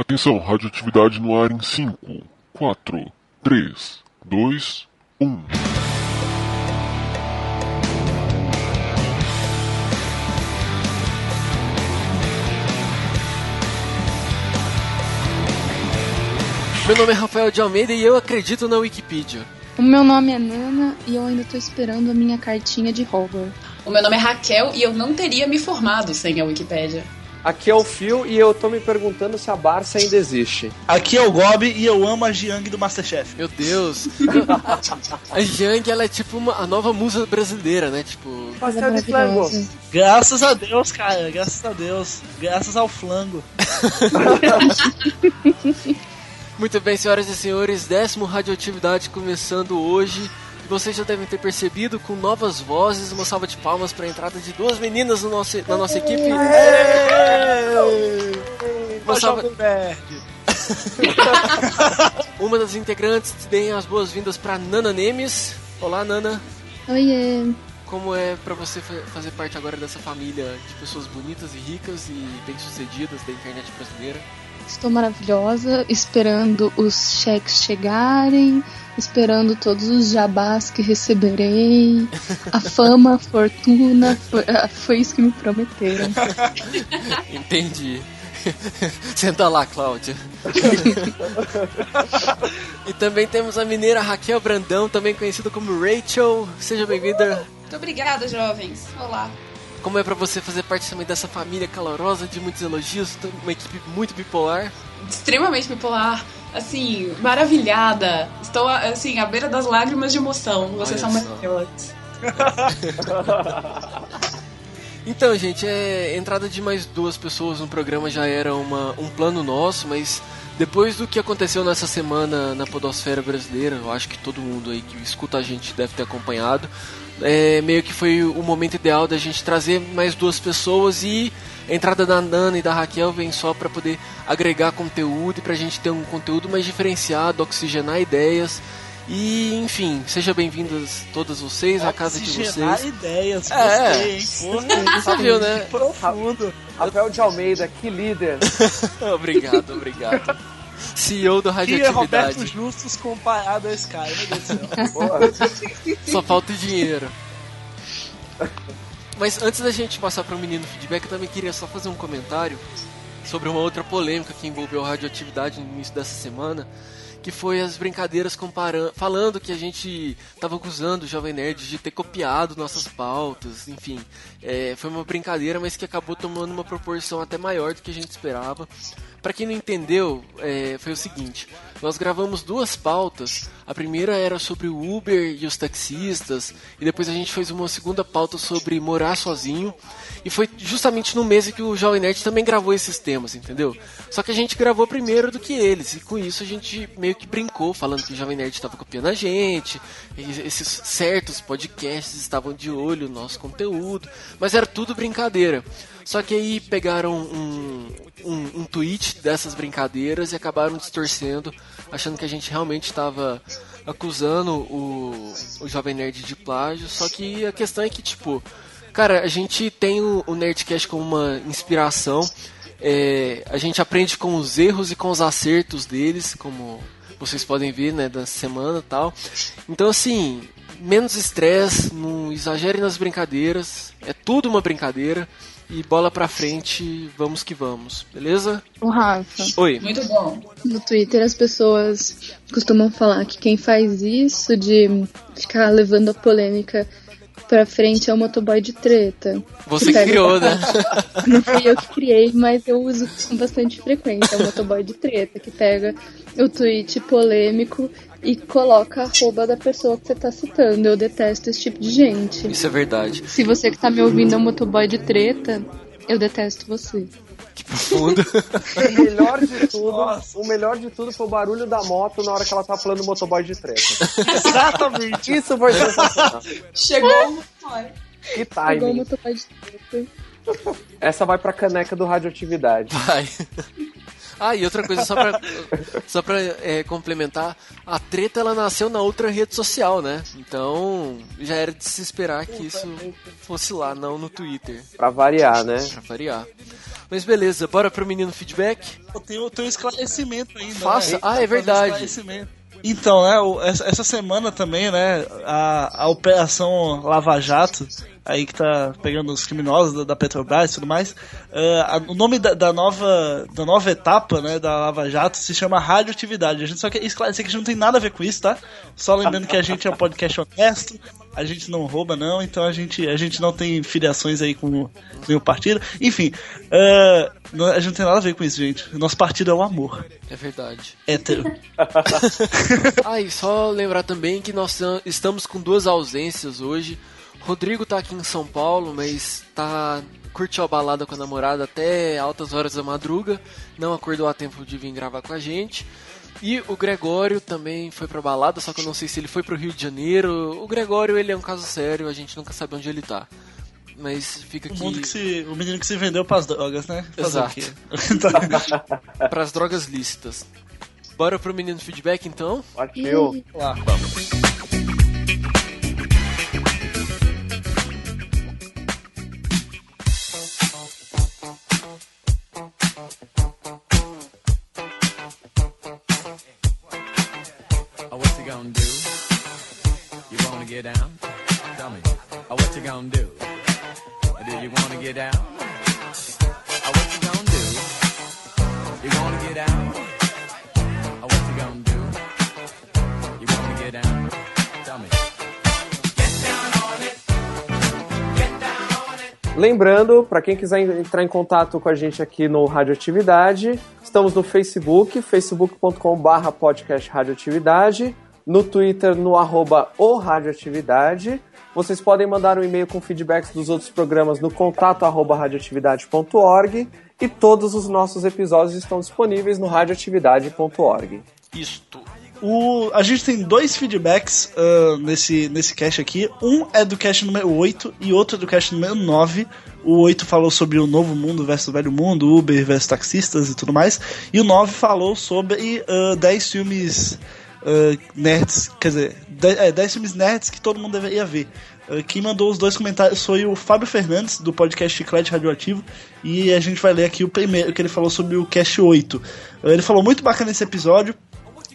Atenção, radioatividade no ar em 5, 4, 3, 2, 1. Meu nome é Rafael de Almeida e eu acredito na Wikipedia. O meu nome é Nana e eu ainda tô esperando a minha cartinha de Hogwarts. O meu nome é Raquel e eu não teria me formado sem a Wikipédia. Aqui é o Phil e eu tô me perguntando se a Barça ainda existe. Aqui é o Gob e eu amo a Jiang do Masterchef. Meu Deus. a Jiang, ela é tipo uma, a nova musa brasileira, né? Tipo. Pastel de flango. Graças a Deus, cara. Graças a Deus. Graças ao flango. Muito bem, senhoras e senhores, décimo Radioatividade começando hoje. Vocês já devem ter percebido com novas vozes, uma salva de palmas para a entrada de duas meninas no nosso, na nossa equipe. Uma salva... uma das integrantes deem as boas-vindas para Nana Nemes. Olá, Nana. Oiê. Como é para você fazer parte agora dessa família de pessoas bonitas e ricas e bem-sucedidas da internet brasileira? Estou maravilhosa, esperando os cheques chegarem, esperando todos os jabás que receberei, a fama, a fortuna, foi, foi isso que me prometeram. Entendi. Senta lá, Cláudia. e também temos a mineira Raquel Brandão, também conhecida como Rachel. Seja bem-vinda. Muito obrigada, jovens. Olá. Como é para você fazer parte também dessa família calorosa de muitos elogios, uma equipe muito bipolar? Extremamente bipolar, assim, maravilhada. Estou assim à beira das lágrimas de emoção. Vocês Olha são maravilhosos. então, gente, é, a entrada de mais duas pessoas no programa já era uma, um plano nosso, mas depois do que aconteceu nessa semana na podosfera brasileira, eu acho que todo mundo aí que escuta a gente deve ter acompanhado, é, meio que foi o momento ideal da gente trazer mais duas pessoas e a entrada da Nana e da Raquel vem só para poder agregar conteúdo e para a gente ter um conteúdo mais diferenciado, oxigenar ideias. E, enfim, sejam bem-vindas todas vocês à casa de vocês. ideias, é, gostei, é. Você viu, né? Que profundo. Rafael de Almeida, que líder. obrigado, obrigado. CEO do Radioatividade. Que é Roberto Justus comparado a Sky, meu Deus do céu. Só falta o dinheiro. Mas antes da gente passar para o menino feedback, eu também queria só fazer um comentário sobre uma outra polêmica que envolveu a radioatividade no início dessa semana, que foi as brincadeiras comparando, falando que a gente estava acusando o Jovem Nerd de ter copiado nossas pautas, enfim. É, foi uma brincadeira, mas que acabou tomando uma proporção até maior do que a gente esperava. Para quem não entendeu, é, foi o seguinte: nós gravamos duas pautas. A primeira era sobre o Uber e os taxistas, e depois a gente fez uma segunda pauta sobre morar sozinho. E foi justamente no mês que o Jovem Nerd também gravou esses temas, entendeu? Só que a gente gravou primeiro do que eles, e com isso a gente meio que brincou, falando que o Jovem Nerd estava copiando a gente, esses certos podcasts estavam de olho no nosso conteúdo, mas era tudo brincadeira. Só que aí pegaram um, um, um tweet dessas brincadeiras e acabaram distorcendo, achando que a gente realmente estava acusando o, o Jovem Nerd de plágio. Só que a questão é que, tipo, cara, a gente tem o, o Nerdcast como uma inspiração. É, a gente aprende com os erros e com os acertos deles, como vocês podem ver, né, da semana tal. Então, assim, menos estresse, não exagere nas brincadeiras, é tudo uma brincadeira. E bola pra frente, vamos que vamos, beleza? O Rafa. Oi. Muito bom. No Twitter as pessoas costumam falar que quem faz isso de ficar levando a polêmica pra frente é o motoboy de treta. Você que criou, né? Não fui eu que criei, mas eu uso com bastante frequência. É o motoboy de treta, que pega o tweet polêmico e coloca a arroba da pessoa que você tá citando. Eu detesto esse tipo de gente. Isso é verdade. Se você que tá me ouvindo é um motoboy de treta, eu detesto você. Que profundo. o melhor de tudo, o melhor de tudo foi o barulho da moto na hora que ela tava falando motoboy de treta. Exatamente. Isso foi sensacional. Chegou o motoboy. Que timing. Chegou o motoboy de treta. Essa vai pra caneca do radioatividade. Vai. Ah, e outra coisa, só pra, só pra é, complementar, a treta ela nasceu na outra rede social, né? Então já era de se esperar que isso fosse lá, não no Twitter. Pra variar, né? Pra variar. Mas beleza, bora pro menino feedback? Eu tenho, eu tenho um esclarecimento ainda. Faça. Né? Ah, é verdade. Então, né, essa, essa semana também, né, a, a Operação Lava Jato, aí que tá pegando os criminosos da, da Petrobras e tudo mais, uh, a, o nome da, da, nova, da nova etapa, né, da Lava Jato se chama radioatividade. A gente só quer esclarecer que a gente não tem nada a ver com isso, tá? Só lembrando que a gente é um podcast honesto, a gente não rouba não, então a gente, a gente não tem filiações aí com nenhum partido. Enfim, uh, a gente não tem nada a ver com isso, gente. Nosso partido é o amor. É verdade. Hétero. ah, e só lembrar também que nós estamos com duas ausências hoje. Rodrigo tá aqui em São Paulo, mas tá curtiu a balada com a namorada até altas horas da madruga, não acordou a tempo de vir gravar com a gente. E o Gregório também foi pra balada, só que eu não sei se ele foi pro Rio de Janeiro. O Gregório, ele é um caso sério, a gente nunca sabe onde ele tá. Mas fica aqui. O, mundo que se, o menino que se vendeu pras drogas, né? Fazer Exato. pras drogas lícitas. Bora pro menino feedback então? Partiu. Lá, vamos. Lembrando, para quem quiser entrar em contato com a gente aqui no Radioatividade, estamos no Facebook, facebook.com.br podcast Radioatividade no Twitter no arroba o Radioatividade. Vocês podem mandar um e-mail com feedbacks dos outros programas no contato arroba radioatividade.org e todos os nossos episódios estão disponíveis no radioatividade.org. Isto. O, a gente tem dois feedbacks uh, nesse, nesse cast aqui. Um é do cast número 8 e outro é do cast número 9. O 8 falou sobre o novo mundo versus o velho mundo, Uber versus taxistas e tudo mais. E o 9 falou sobre uh, 10 filmes uh, nerds, quer dizer, 10, é, 10 filmes nerds que todo mundo deveria ver. Quem mandou os dois comentários foi o Fábio Fernandes, do podcast Chiclete Radioativo, e a gente vai ler aqui o primeiro que ele falou sobre o Cast 8. Uh, ele falou muito bacana esse episódio,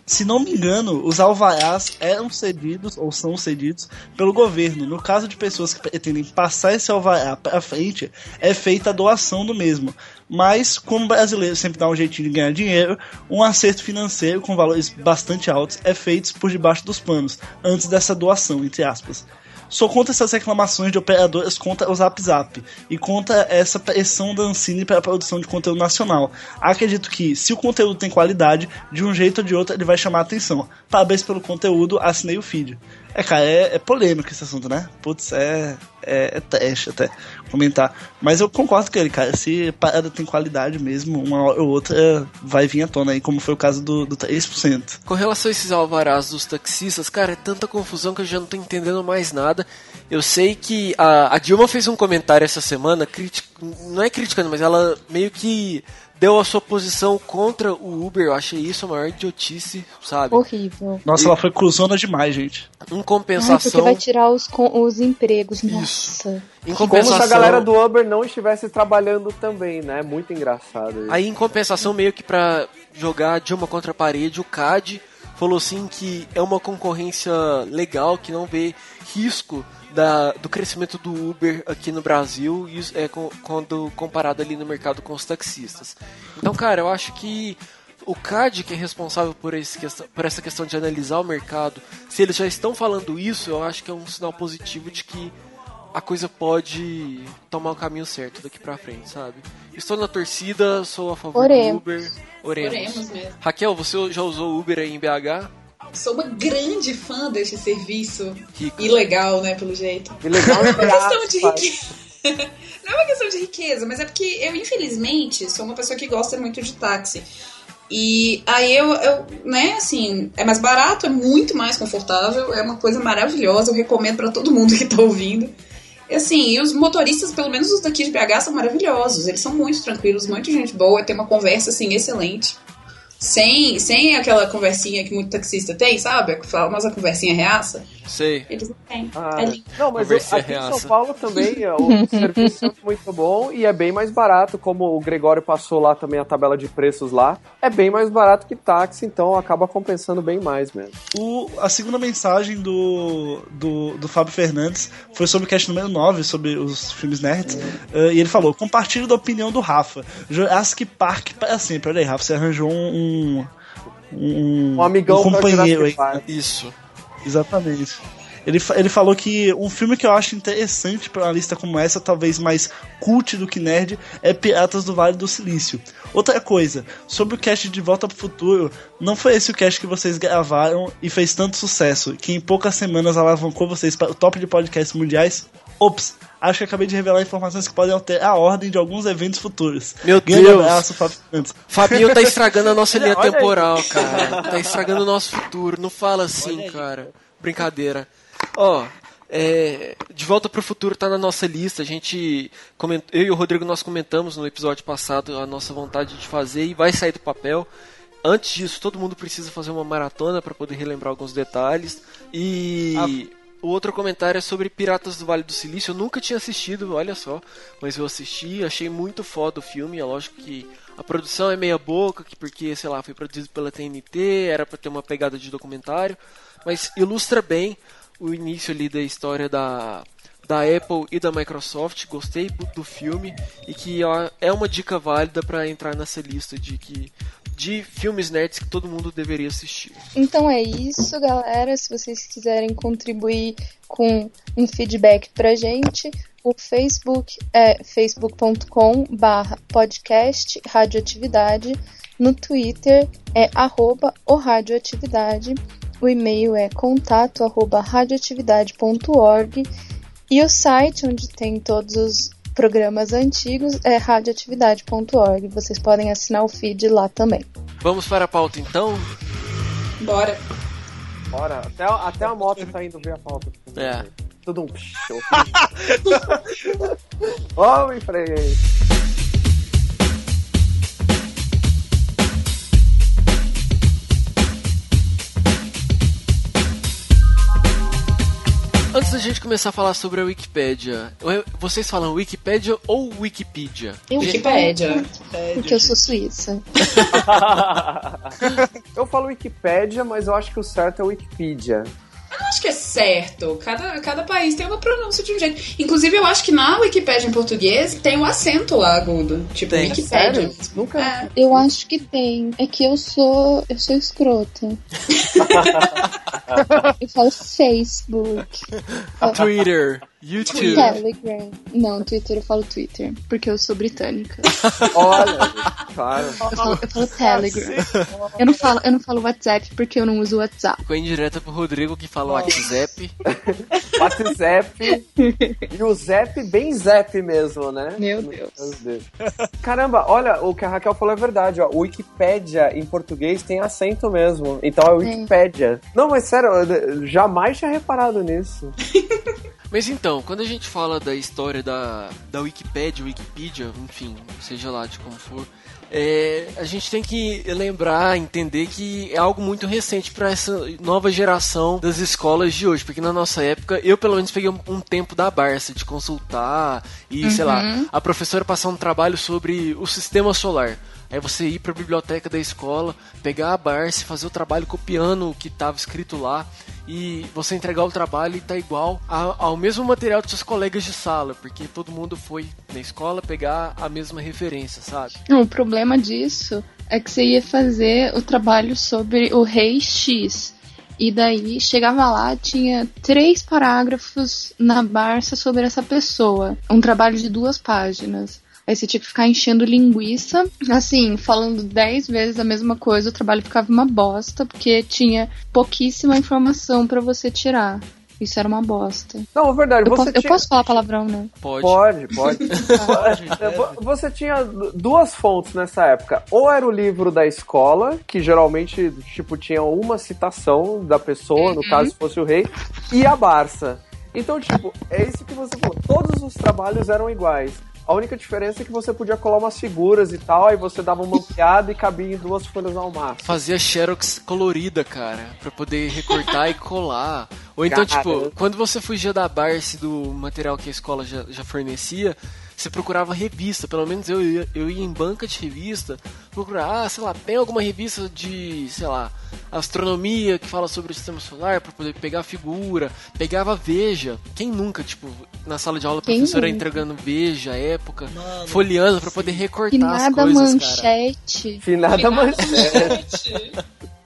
se não me engano, os alvarás eram cedidos ou são cedidos pelo governo. No caso de pessoas que pretendem passar esse alvará para frente, é feita a doação do mesmo. Mas, como o brasileiro sempre dá um jeitinho de ganhar dinheiro, um acerto financeiro com valores bastante altos é feito por debaixo dos panos, antes dessa doação, entre aspas. Sou contra essas reclamações de operadoras contra o Zap Zap e contra essa pressão da Ancine para a produção de conteúdo nacional. Acredito que, se o conteúdo tem qualidade, de um jeito ou de outro ele vai chamar a atenção. Parabéns pelo conteúdo, assinei o feed. É, cara, é, é polêmico esse assunto, né? Putz, é, é, é até comentar. Mas eu concordo com ele, cara. Se parada tem qualidade mesmo, uma hora ou outra vai vir à tona aí, como foi o caso do, do 3%. Com relação a esses alvarás dos taxistas, cara, é tanta confusão que eu já não tô entendendo mais nada. Eu sei que a, a Dilma fez um comentário essa semana, critic, não é criticando, mas ela meio que deu a sua posição contra o Uber. Eu achei isso a maior idiotice, sabe? Horrível. Nossa, e... ela foi cruzona demais, gente. Em compensação. Ai, porque vai tirar os, os empregos, nossa. Isso. Em compensação... Como se a galera do Uber não estivesse trabalhando também, né? Muito engraçado. Isso. Aí, em compensação, meio que pra jogar Dilma contra a parede, o CAD falou assim que é uma concorrência legal, que não vê risco da, do crescimento do Uber aqui no Brasil e é, quando comparado ali no mercado com os taxistas. Então, cara, eu acho que o CAD, que é responsável por, esse, por essa questão de analisar o mercado, se eles já estão falando isso, eu acho que é um sinal positivo de que a coisa pode tomar o caminho certo daqui pra frente, sabe? Estou na torcida, sou a favor Oremos. do Uber. Oremos. Oremos mesmo. Raquel, você já usou Uber aí em BH? Sou uma grande fã desse serviço. Rico. Ilegal, né, pelo jeito. Ilegal não é uma questão de riqueza. não é uma questão de riqueza, mas é porque eu, infelizmente, sou uma pessoa que gosta muito de táxi. E aí eu, eu, né, assim, é mais barato, é muito mais confortável, é uma coisa maravilhosa, eu recomendo para todo mundo que tá ouvindo. E assim, e os motoristas, pelo menos os daqui de BH, são maravilhosos, eles são muito tranquilos, muito gente boa, tem uma conversa, assim, excelente. Sem, sem aquela conversinha que muito taxista tem, sabe? A famosa conversinha reaça. Sei. Eles não têm. Ah, É lindo. não, mas Conversinha aqui em São reaça. Paulo também é, o serviço é muito bom e é bem mais barato, como o Gregório passou lá também a tabela de preços lá, é bem mais barato que táxi, então acaba compensando bem mais mesmo. O- a segunda mensagem do, do, do Fábio Fernandes foi sobre o cast número 9, sobre os filmes nerds. eh, e ele falou: compartilho da opinião do Rafa. Jurassic Park para sempre. Olha aí, Rafa, você arranjou um. Um, Um amigão um companheiro aí. Park. Isso. Exatamente. Ele, ele falou que um filme que eu acho interessante pra uma lista como essa, talvez mais cult do que nerd, é Piratas do Vale do Silício. Outra coisa, sobre o cast de Volta pro Futuro, não foi esse o cast que vocês gravaram e fez tanto sucesso, que em poucas semanas alavancou vocês para o top de podcasts mundiais? Ops, acho que acabei de revelar informações que podem alterar a ordem de alguns eventos futuros. Meu Grande Deus. abraço, Fábio. Fabinho tá estragando a nossa linha Olha aí. temporal, cara. Tá estragando o nosso futuro. Não fala assim, cara. Brincadeira. Ó, é, De Volta pro Futuro tá na nossa lista. A gente. coment- Eu e o Rodrigo nós comentamos no episódio passado a nossa vontade de fazer e vai sair do papel. Antes disso, todo mundo precisa fazer uma maratona para poder relembrar alguns detalhes. E. O outro comentário é sobre Piratas do Vale do Silício. Eu nunca tinha assistido, olha só. Mas eu assisti, achei muito foda o filme. É lógico que a produção é meia boca, que porque, sei lá, foi produzido pela TNT, era pra ter uma pegada de documentário. Mas ilustra bem o início ali da história da, da Apple e da Microsoft. Gostei do- filme e que é uma dica válida pra entrar nessa lista de que de filmes nerds que todo mundo deveria assistir. Então é isso, galera. Se vocês quiserem contribuir com um feedback pra gente, o Facebook é facebook.com barra podcast radioatividade. No Twitter é arroba o radioatividade. O e-mail é contato arroba radioatividade.org. E o site onde tem todos os programas antigos é radioatividade.org. Vocês podem assinar o feed lá também. Vamos para a pauta então? Bora. Bora, até, até a moto tá indo ver a pauta. É. Tudo um show. Vamos Antes da gente começar a falar sobre a Wikipédia, eu- vocês falam Wikipédia ou Wikipedia? Eu Wikipédia. Porque eu sou suíça. eu falo Wikipédia, mas eu acho que o certo é Wikipedia. Eu não acho que é certo. Cada, cada país tem uma pronúncia de um jeito. Inclusive, eu acho que na Wikipédia em português tem um acento lá agudo. Tipo, Tem. Wikipédia. Sério? Nunca. É. Eu acho que tem. É que eu sou. Eu sou escrota. eu falo Facebook. Twitter, YouTube. Telegram. Não, Twitter eu falo Twitter. Porque eu sou britânica. Olha, claro. Eu falo, eu falo Telegram. Eu não falo, eu não falo WhatsApp porque eu não uso WhatsApp. Ficou indireta pro Rodrigo que fala WhatsApp. WhatsApp. e o Zap bem Zap mesmo, né? Meu Deus. Meu Deus. Caramba, olha, o que a Raquel falou é verdade, ó. O Wikipédia em português tem acento mesmo. Então é Wikipédia. Não, mas sério, eu jamais tinha reparado nisso. Mas então, quando a gente fala da história da, da Wikipédia, Wikipedia, enfim, seja lá de como for, é, a gente tem que lembrar, entender que é algo muito recente para essa nova geração das escolas de hoje, porque na nossa época eu pelo menos peguei um, um tempo da Barça de consultar e sei lá, a professora passar um trabalho sobre o sistema solar. Aí você ir para a biblioteca da escola, pegar a Barça, fazer o trabalho copiando o que estava escrito lá e você entregar o trabalho e tá igual ao mesmo material dos seus colegas de sala, porque todo mundo foi na escola pegar a mesma referência, sabe? Não, o problema disso é que você ia fazer o trabalho sobre o rei X. E daí chegava lá, tinha três parágrafos na Barça sobre essa pessoa. Um trabalho de duas páginas. Aí você tinha que ficar enchendo linguiça, assim, falando dez vezes a mesma coisa, o trabalho ficava uma bosta, porque tinha pouquíssima informação pra você tirar. Isso era uma bosta. Não, é verdade, Eu, você posso, eu tinha... posso falar palavrão, né? Pode. Pode, pode. Pode, vo- Você tinha du- duas fontes nessa época. Ou era o livro da escola, que geralmente, tipo, tinha uma citação da pessoa, no caso se fosse o rei, e a Barça. Então, tipo, é isso que você falou. Todos os trabalhos eram iguais. A única diferença é que você podia colar umas figuras e tal, aí você dava uma ampliada e cabia em duas folhas ao máximo. Fazia xerox colorida, cara, pra poder recortar e colar. Ou então, Caramba. tipo, quando você fugia da Barce do material que a escola já, já fornecia, você procurava revista. Pelo menos eu ia, eu ia em banca de revista procurar, ah, sei lá, tem alguma revista de, sei lá, astronomia que fala sobre o sistema solar pra poder pegar a figura. Pegava Veja. Quem nunca, tipo, na sala de aula a professora nunca? entregando Veja, época, Mano, folheando pra poder recortar as coisas, cara. manchete. Finada manchete.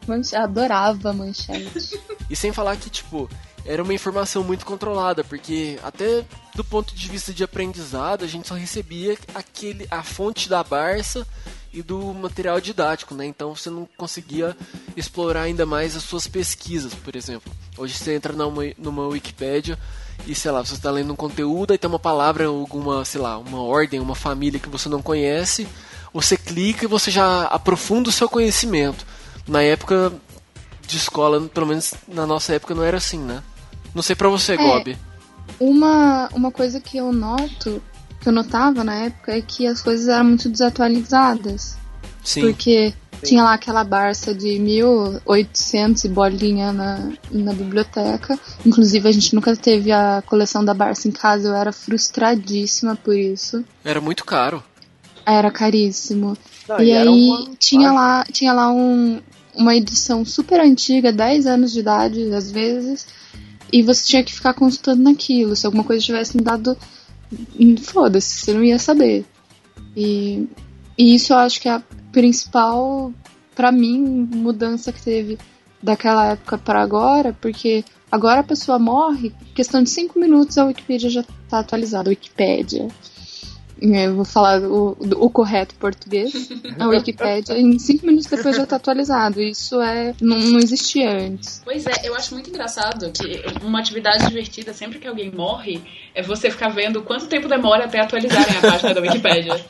Manche- Adorava manchete. E sem falar que, tipo, era uma informação muito controlada, porque até do ponto de vista de aprendizado, a gente só recebia aquele a fonte da Barça e do material didático, né? Então você não conseguia explorar ainda mais as suas pesquisas, por exemplo. Hoje você entra numa, numa Wikipédia e, sei lá, você está lendo um conteúdo, aí tem uma palavra, alguma, sei lá, uma ordem, uma família que você não conhece, você clica e você já aprofunda o seu conhecimento. Na época de escola, pelo menos na nossa época, não era assim, né? Não sei pra você, Gobi. Uma, uma coisa que eu noto, que eu notava na época, é que as coisas eram muito desatualizadas. Sim. Porque tinha lá aquela Barça de 1800 e bolinha na, na biblioteca. Inclusive, a gente nunca teve a coleção da Barça em casa, eu era frustradíssima por isso. Era muito caro. Era caríssimo. Não, e era aí uma- tinha lá, tinha lá um, uma edição super antiga, 10 anos de idade, às vezes, e você tinha que ficar consultando naquilo. Se alguma coisa tivesse mudado, hum, foda-se, você não ia saber. E, e isso eu acho que é a principal, pra mim, mudança que teve daquela época pra agora, porque agora a pessoa morre, questão de 5 minutos a Wikipedia já tá atualizada. Wikipédia. Eu vou falar o, o correto português. A Wikipédia, em cinco minutos depois já tá atualizado. Isso é não, não existia antes. Pois é, eu acho muito engraçado que uma atividade divertida sempre que alguém morre é você ficar vendo quanto tempo demora até atualizarem a página da Wikipédia.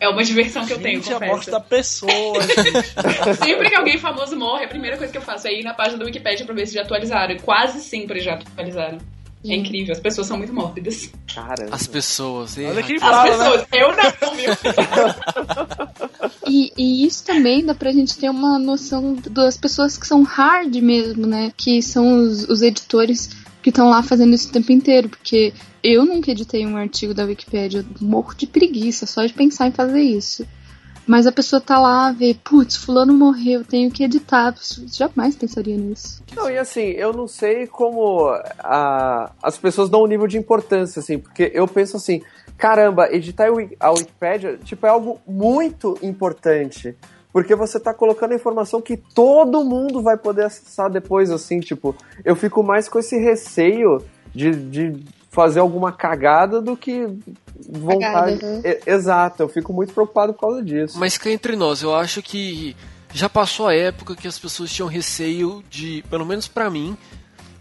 É uma diversão que eu tenho, Gente, a morte da pessoa. Sempre que alguém famoso morre, a primeira coisa que eu faço é ir na página da Wikipédia pra ver se já atualizaram. E quase sempre já atualizaram. É incrível, as pessoas são muito mórbidas. Caramba. As pessoas. Olha eh, quem As fala, né? pessoas, eu não, viu? E, e isso também dá pra gente ter uma noção das pessoas que são hard mesmo, né? Que são os, os editores que estão lá fazendo isso o tempo inteiro. Porque eu nunca editei um artigo da Wikipédia, eu morro de preguiça só de pensar em fazer isso. Mas a pessoa tá lá, vê, putz, fulano morreu, tenho que editar. Jamais pensaria nisso. Não, e assim, eu não sei como a- as pessoas dão um nível de importância, assim, porque eu penso assim, caramba, editar a Wiki- a Wikipédia, tipo, é algo muito importante. Porque você tá colocando informação que todo mundo vai poder acessar depois, assim, tipo, eu fico mais com esse receio de, de fazer alguma cagada do que vontade. Cagada, uhum. E- Exato, eu fico muito preocupado por causa disso. Mas cá entre nós, eu acho que já passou a época que as pessoas tinham receio de, pelo menos pra mim,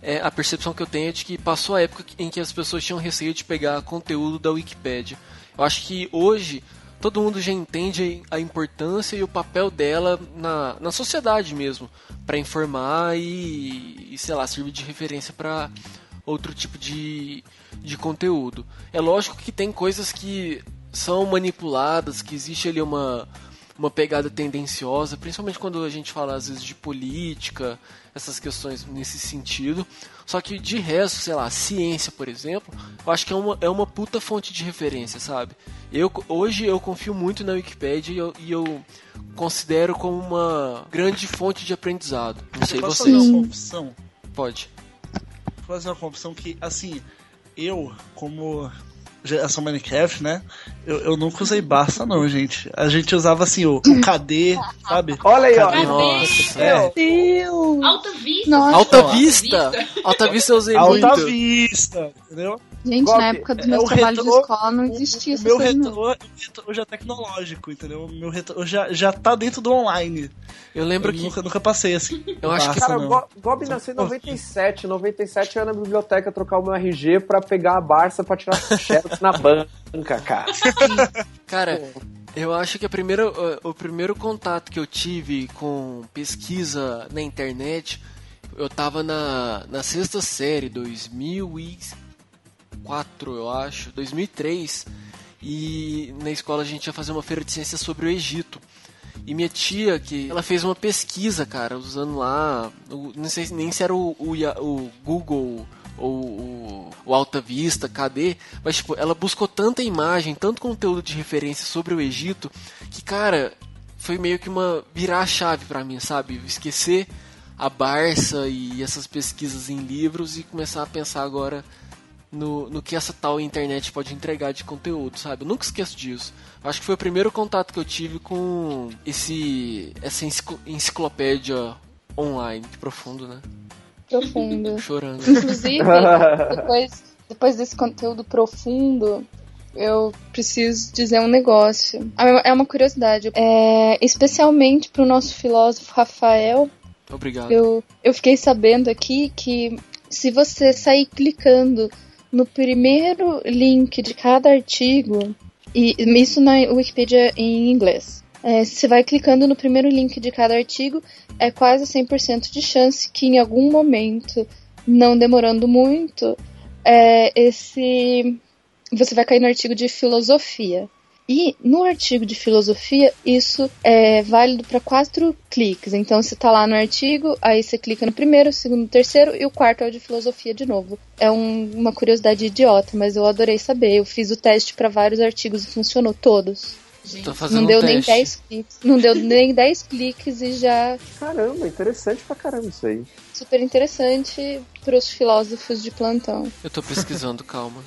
é, a percepção que eu tenho é de que passou a época em que as pessoas tinham receio de pegar conteúdo da Wikipédia. Eu acho que hoje todo mundo já entende a importância e o papel dela na, na sociedade mesmo, para informar e, e, sei lá, servir de referência para outro tipo de, de conteúdo. É lógico que tem coisas que são manipuladas, que existe ali uma, uma pegada tendenciosa, principalmente quando a gente fala às vezes de política, essas questões nesse sentido. Só que de resto, sei lá, ciência, por exemplo, eu acho que é uma, é uma puta fonte de referência, sabe? Eu, hoje eu confio muito na Wikipédia e eu, e eu considero como uma grande fonte de aprendizado. Não sei posso vocês. fazer uma? Pode. Vou fazer uma confissão que, assim, eu, como geração Minecraft, né? Eu, eu nunca usei Barça, não, gente. A gente usava, assim, o, o KD, sabe? Olha aí, ó. Nossa. É, Deus! Alta Vista. Nossa. Alta Alta Vista! Alta Vista eu usei Alta muito. Vista, entendeu? Gente, na época dos é meus o trabalhos retrô- de escola não existia o essa meu não. retrô, já é tecnológico, entendeu? O meu retrô já, já tá dentro do online. Eu lembro eu que nunca, nunca passei assim. Eu acho que- Cara, não. Gob nasceu em 97. 97 eu ia na biblioteca trocar o meu RG pra pegar a Barça pra tirar xerox na banca, cara. Cara, eu acho que a primeira, o primeiro contato que eu tive com pesquisa na internet, eu tava na, na sexta série, 2004, eu acho, 2003. e na escola a gente ia fazer uma feira de ciências sobre o Egito. E minha tia, que ela fez uma pesquisa, cara, usando lá, não sei nem se era o, o, o Google ou o, Alta Vista, cadê? Mas, tipo, ela buscou tanta imagem, tanto conteúdo de referência sobre o Egito, que, cara, foi meio que uma virar a chave pra mim, sabe? Esquecer a Barça e essas pesquisas em livros e começar a pensar agora no, no que essa tal internet pode entregar de conteúdo, sabe? Eu nunca esqueço disso. Acho que foi o primeiro contato que eu tive com esse essa enciclo- enciclopédia online, que profundo, né? Profundo. Chorando. Inclusive, depois, depois desse conteúdo profundo, eu preciso dizer um negócio. É uma curiosidade. É, especialmente para o nosso filósofo Rafael, Obrigado. eu, eu fiquei sabendo aqui que se você sair clicando no primeiro link de cada artigo, e isso na Wikipedia em inglês, é, você vai clicando no primeiro link de cada artigo, é quase 100% de chance que em algum momento, não demorando muito, é, esse você vai cair no artigo de filosofia. E no artigo de filosofia, isso é válido para quatro cliques. Então, você tá lá no artigo, aí você clica no primeiro, segundo, terceiro e o quarto é o de filosofia de novo. É um- uma curiosidade idiota, mas eu adorei saber. Eu fiz o teste para vários artigos e funcionou todos. Gente, Tô fazendo Não deu um nem teste. 10 cliques. Não deu nem 10 cliques e já Caramba, interessante pra caramba isso aí. super interessante para os filósofos de plantão. Eu tô pesquisando, calma.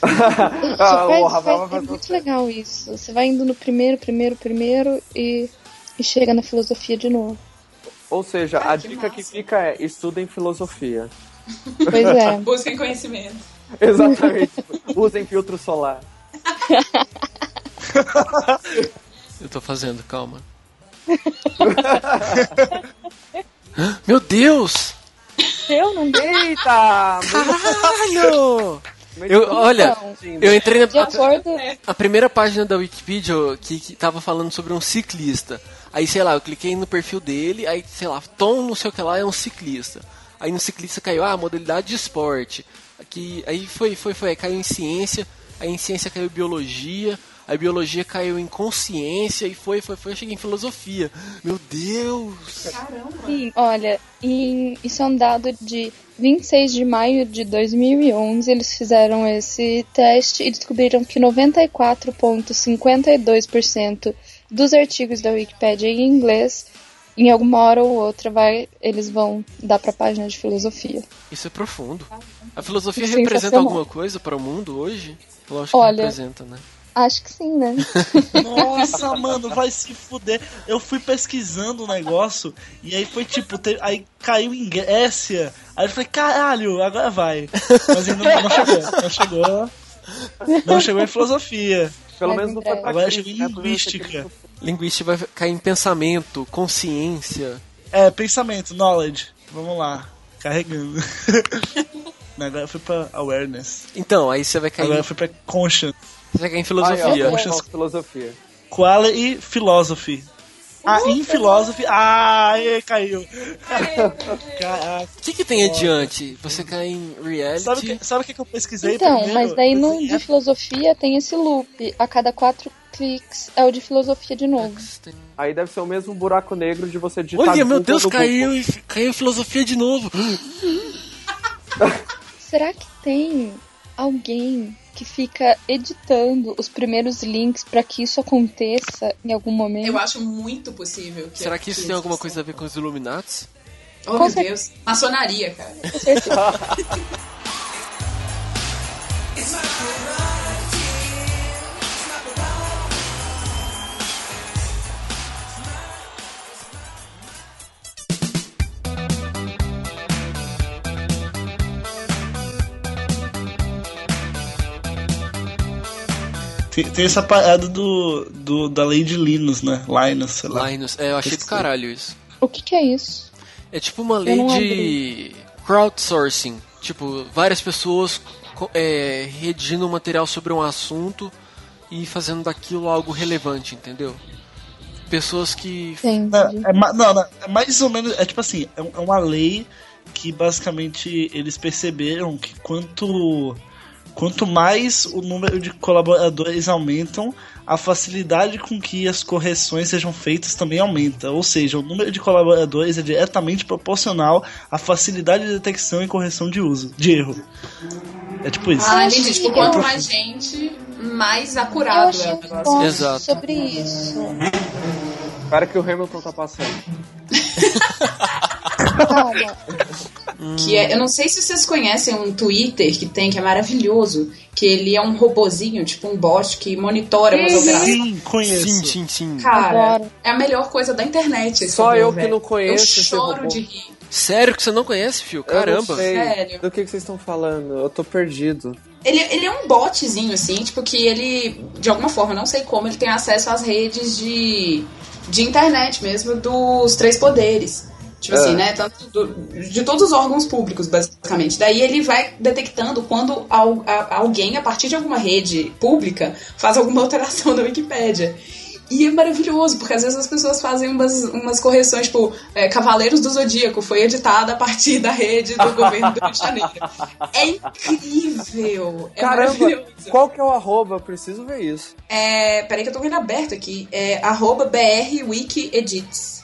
Você Ah, faz- Rafael faz- vai é muito legal isso. Você vai indo no primeiro, primeiro, primeiro e, e chega na filosofia de novo. Ou seja, Ai, a que dica que massa. fica é estudem filosofia. Pois é. Busquem conhecimento. Exatamente. Usem filtro solar. Eu tô fazendo, calma. Meu Deus! Eu não Eita! Caralho! Eu, olha, eu entrei na acordo. a primeira página da Wikipedia que, que tava falando sobre um ciclista. Aí, sei lá, eu cliquei no perfil dele, aí, sei lá, Tom não sei o que lá é um ciclista. Aí no ciclista caiu, ah, modalidade de esporte. Aqui, aí foi, foi, foi, aí caiu em ciência, aí em ciência caiu biologia, aí biologia caiu em consciência, e foi, foi, foi, eu cheguei em filosofia. Meu Deus! Caramba. Sim, olha, em, isso é um dado de 26 de maio de 2011. Eles fizeram esse teste e descobriram que 94,52% dos artigos da Wikipédia em inglês, em alguma hora ou outra, vai, eles vão dar para a página de filosofia. Isso é profundo. A filosofia Sensacional. representa alguma coisa para o mundo hoje? Lógico que Olha, representa, né? Acho que sim, né? Nossa, mano, vai se fuder. Eu fui pesquisando o negócio e aí foi tipo, te- aí caiu em Grécia. Aí eu falei, caralho, agora vai. Mas ainda não, não chegou, não chegou. Não chegou em filosofia. Pelo menos não foi pra Agora crise, chegou em né? Pelo menos linguística. Linguística vai cair em pensamento, consciência. É, pensamento, knowledge. Vamos lá, carregando. Agora eu fui pra awareness. Então, aí você vai cair, Agora eu fui pra conscience. Você vai cair em Aí, ó, filosofia. É. Poxa, filosofia. Philosophy. Ah, in philosophy. Ah, caiu. Caraca. O que, que tem adiante? Você cai em reality. Sabe o que, sabe que eu pesquisei Então, primeiro? mas daí no de filosofia tem esse loop. A cada quatro cliques é o de filosofia de novo. Aí deve ser o mesmo buraco negro de você digitar Olha, meu Deus, caiu, em- caiu em filosofia de novo. Será que tem alguém que fica editando os primeiros links pra que isso aconteça em algum momento? Eu acho muito possível. Que Será que isso tem alguma coisa a ver com os Illuminati? Oh, meu Deus. Maçonaria, cara. Com certeza. Tem, tem essa parada do, do, da lei de Linus, né? Linus, sei lá. Linus. É, eu achei do caralho isso. o que, que é isso? É tipo uma lei de crowdsourcing. Tipo, várias pessoas é, redigindo um material sobre um assunto e fazendo daquilo algo relevante, entendeu? Pessoas que. Entendi. Não, é, ma- não, não, é mais ou menos. É tipo assim, é, é uma lei que basicamente eles perceberam que quanto quanto mais o número de colaboradores aumentam, a facilidade com que as correções sejam feitas também aumenta. Ou seja, o número de colaboradores é diretamente proporcional à facilidade de detecção e correção de uso, de erro. É tipo isso. Ah, entendi. Tipo, que quanto eu- mais gente, mais Eu acurado achei é o negócio. Exato. sobre isso. Para que o Hamilton tá passando. Calma. Que é, eu não sei se vocês conhecem um Twitter que tem, que é maravilhoso. Que ele é um robozinho, tipo um bot que monitora umas operações. Sim, conheço. Sim, sim, sim. Cara, Adoro. é a melhor coisa da internet. esse Só robô, eu que não conheço Eu choro robô. de rir. Sério que você não conhece, Fio? Eu não Caramba. sei Sério. do que, que vocês estão falando. Eu tô perdido. Ele, ele é um botzinho, assim, tipo, que ele, de alguma forma, não sei como, ele tem acesso às redes de, de internet mesmo dos três poderes. Tipo Ah. assim, né? Tanto do- de todos os órgãos públicos, basicamente. Daí ele vai detectando quando al- a- alguém, a partir de alguma rede pública, faz alguma alteração da Wikipédia. E é maravilhoso, porque às vezes as pessoas fazem umas, umas correções, tipo, é, Cavaleiros do Zodíaco foi editada a partir da rede do governo do Rio de Janeiro. É incrível! É Caramba, maravilhoso. qual que é o arroba? Eu preciso ver isso. É, peraí que eu tô vendo aberto aqui. É arroba BRWikiEdits.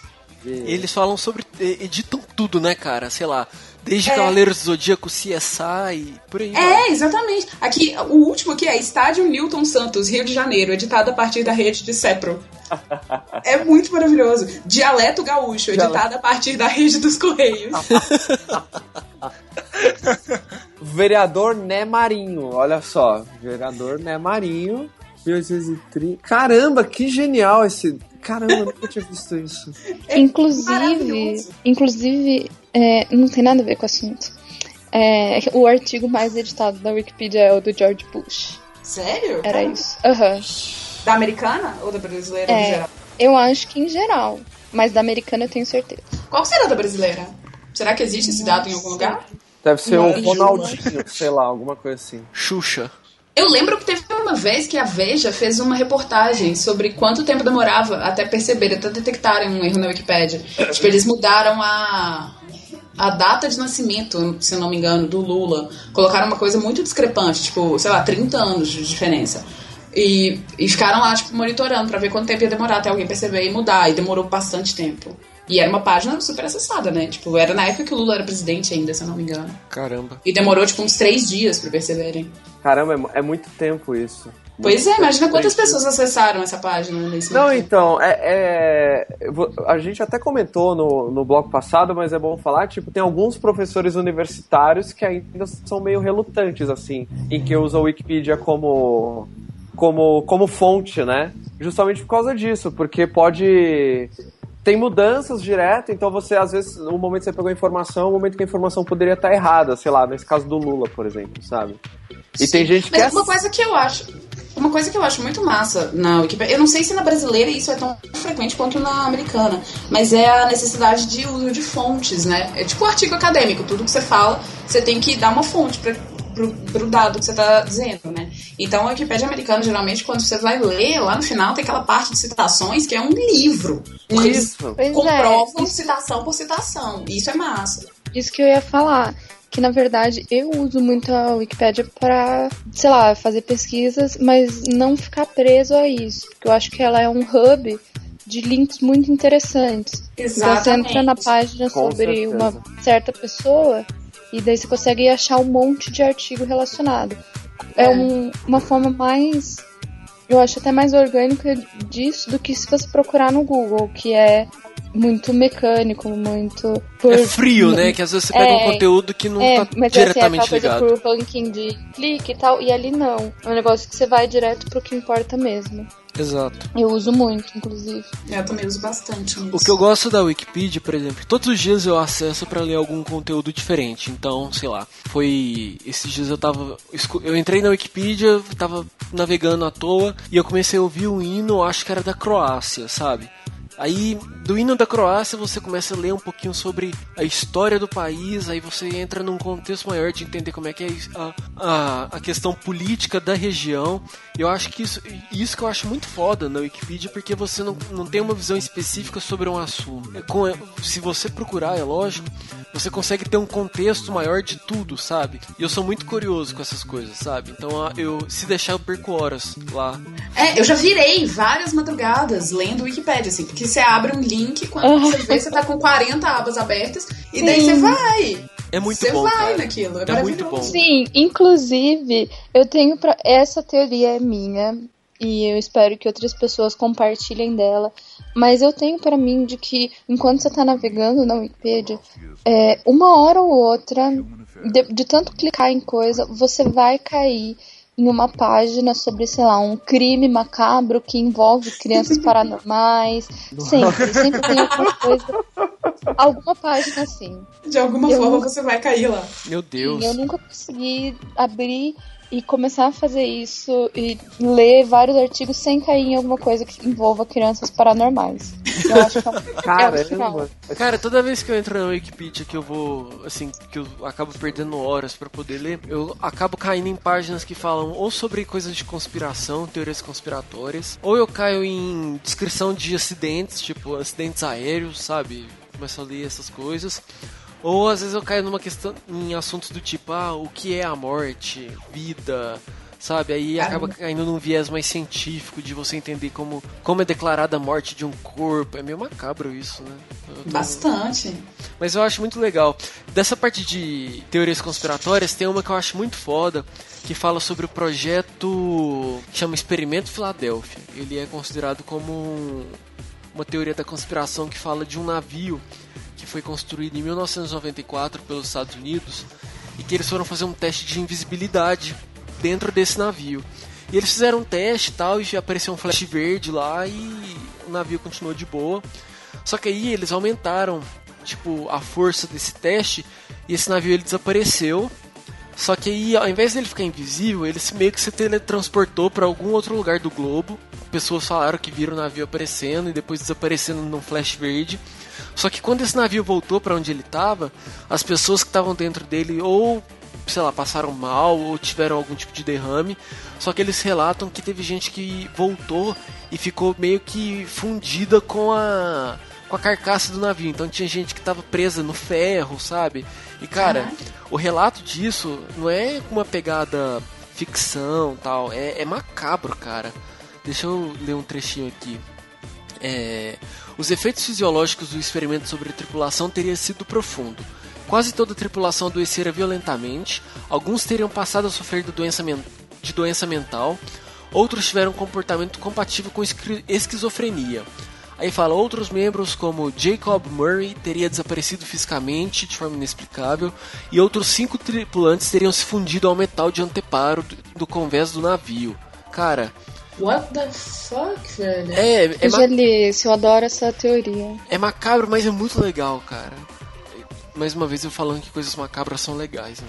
Eles falam sobre. e- editam tudo, né, cara? Sei lá. Desde É. Cavaleiros do Zodíaco, CSI e por aí. vai. É, exatamente. Aqui, o último aqui é Estádio Newton Santos, Rio de Janeiro, editado a partir da rede de Cepro. É muito maravilhoso. Dialeto Gaúcho, editado a partir da rede dos Correios. Vereador Né Marinho, olha só. Vereador Né Marinho. 1830. Caramba, que genial esse. Caramba, eu nunca tinha visto isso. Inclusive, maravilhoso. inclusive é, não tem nada a ver com o assunto. É, o artigo mais editado da Wikipedia é o do George Bush. Sério? Era isso. Aham. Da americana ou da brasileira É. no geral? Eu acho que em geral. Mas da americana eu tenho certeza. Qual que será da brasileira? Será que existe esse dado em algum lugar? Deve ser Não, o Ronaldinho, sei lá, alguma coisa assim. Xuxa. Eu lembro que teve uma vez que a Veja fez uma reportagem sobre quanto tempo demorava até perceber, até detectarem um erro na Wikipédia. tipo, eles mudaram a, a data de nascimento, se não me engano, do Lula. Colocaram uma coisa muito discrepante, tipo, sei lá, 30 anos de diferença. E, e ficaram lá, tipo, monitorando pra ver quanto tempo ia demorar até alguém perceber e mudar. E demorou bastante tempo. E era uma página super acessada, né? Tipo, era na época que o Lula era presidente ainda, se eu não me engano. Caramba. E demorou, tipo, uns três dias pra perceberem. Caramba, é é, muito tempo isso. Pois é, imagina quantas pessoas acessaram essa página nesse Não, momento. então, é, é- a gente até comentou no, no bloco passado, mas é bom falar, tipo, tem alguns professores universitários que ainda são meio relutantes, assim, em que usam a Wikipedia como, como, como fonte, né? Justamente por causa disso, porque pode... Tem mudanças direto, então você, às vezes, no momento que você pegou a informação, o momento que a informação poderia estar errada, sei lá, nesse caso do Lula, por exemplo, sabe? E tem gente que Mas é uma coisa que eu acho. Uma coisa que eu acho muito massa na Wikipedia, eu não sei se na brasileira isso é tão frequente quanto na americana, mas é a necessidade de uso de fontes, né? É tipo um artigo acadêmico, tudo que você fala, você tem que dar uma fonte para pro, pro dado que você tá dizendo, né? Então a Wikipédia americana, geralmente, quando você vai ler, lá no final tem aquela parte de citações que é um livro. Eles Isso. Pois comprovam é, citação por citação. Isso é massa. isso que eu ia falar. Que na verdade eu uso muito a Wikipédia para, sei lá, fazer pesquisas, mas não ficar preso a isso. Porque eu acho que ela é um hub de links muito interessantes. Então você entra na página Com sobre certeza. uma certa pessoa e daí você consegue achar um monte de artigo relacionado. É, É. um- uma forma mais. Eu acho até mais orgânica disso do que se você procurar no Google, que é muito mecânico, muito. por- É frio, né? Que às vezes você pega É. um conteúdo que não É, tá mas é assim, diretamente aquela coisa ligado. por ranking de clique e tal, e ali não. É um negócio que você vai direto pro que importa mesmo. Exato. Eu uso muito, inclusive. Eu também uso bastante. O que eu gosto da Wikipedia, por exemplo, todos os dias eu acesso pra ler algum conteúdo diferente. Então, sei lá, foi esses dias eu tava eu entrei na Wikipedia, tava navegando à toa e eu comecei a ouvir um hino, acho que era da Croácia, sabe? Aí, do hino da Croácia, você começa a ler um pouquinho sobre a história do país, aí você entra num contexto maior de entender como é que é a, a, a questão política da região. Eu acho que isso, isso que eu acho muito foda na Wikipedia, porque você não, não tem uma visão específica sobre um assunto. É, com- se você procurar, é lógico, você consegue ter um contexto maior de tudo, sabe? E eu sou muito curioso com essas coisas, sabe? Então ah, eu, se deixar, eu perco horas lá. É, eu já virei várias madrugadas lendo o Wikipedia, assim, porque você abre um link, quando Uhum. você vê, você tá com 40 abas abertas, e daí Sim. você vai. É muito Você bom, vai cara. naquilo, é É muito bom. Sim, inclusive, eu tenho pra... essa teoria é minha e eu espero que outras pessoas compartilhem dela, mas eu tenho pra mim de que enquanto você tá navegando na Wikipedia, é, uma hora ou outra, de, de tanto clicar em coisa, você vai cair em uma página sobre, sei lá, um crime macabro que envolve crianças paranormais. Sempre, sempre tem alguma coisa, alguma página assim. De alguma Eu forma nunca- você vai cair lá. Meu Deus. E eu nunca consegui abrir e começar a fazer isso e ler vários artigos sem cair em alguma coisa que envolva crianças paranormais. Eu acho que é final. Caramba. Cara, toda vez que eu entro na Wikipedia que eu vou, assim, que eu acabo perdendo horas pra poder ler, eu acabo caindo em páginas que falam ou sobre coisas de conspiração, teorias conspiratórias, ou eu caio em descrição de acidentes, tipo acidentes aéreos, sabe? Começo a ler essas coisas. Ou às vezes eu caio numa questão em assuntos do tipo, ah, o que é a morte, vida, sabe? Aí acaba caindo num viés mais científico de você entender como, como é declarada a morte de um corpo. É meio macabro isso, né? Tô- Bastante. Mas eu acho muito legal. Dessa parte de teorias conspiratórias, tem uma que eu acho muito foda, que fala sobre o projeto que chama Experimento Filadélfia. Ele é considerado como um- uma teoria da conspiração que fala de um navio que foi construído em 1994 pelos Estados Unidos e que eles foram fazer um teste de invisibilidade dentro desse navio. E eles fizeram um teste e tal, e apareceu um flash verde lá e o navio continuou de boa. Só que aí eles aumentaram, tipo, a força desse teste e esse navio ele desapareceu. Só que aí, ao invés dele ficar invisível, ele meio que se teletransportou para algum outro lugar do globo. Pessoas falaram que viram o navio aparecendo e depois desaparecendo num flash verde. Só que quando esse navio voltou para onde ele estava, as pessoas que estavam dentro dele ou, sei lá, passaram mal ou tiveram algum tipo de derrame. Só que eles relatam que teve gente que voltou e ficou meio que fundida com a com a carcaça do navio. Então tinha gente que tava presa no ferro, sabe? E cara, o relato disso não é uma pegada ficção tal, é, é macabro, cara. Deixa eu ler um trechinho aqui. É, os efeitos fisiológicos do experimento sobre a tripulação teriam sido profundo. Quase toda a tripulação adoecera violentamente, alguns teriam passado a sofrer de doença, de doença mental, outros tiveram um comportamento compatível com esqui- esquizofrenia. Aí fala, outros membros como Jacob Murray teria desaparecido fisicamente de forma inexplicável e outros cinco tripulantes teriam se fundido ao metal de anteparo do convés do navio. Cara, What the fuck, velho? é, é, Eu ma- já li isso, eu adoro essa teoria. é macabro, mas é muito legal, cara. Mais uma vez eu falando que coisas macabras são legais, né?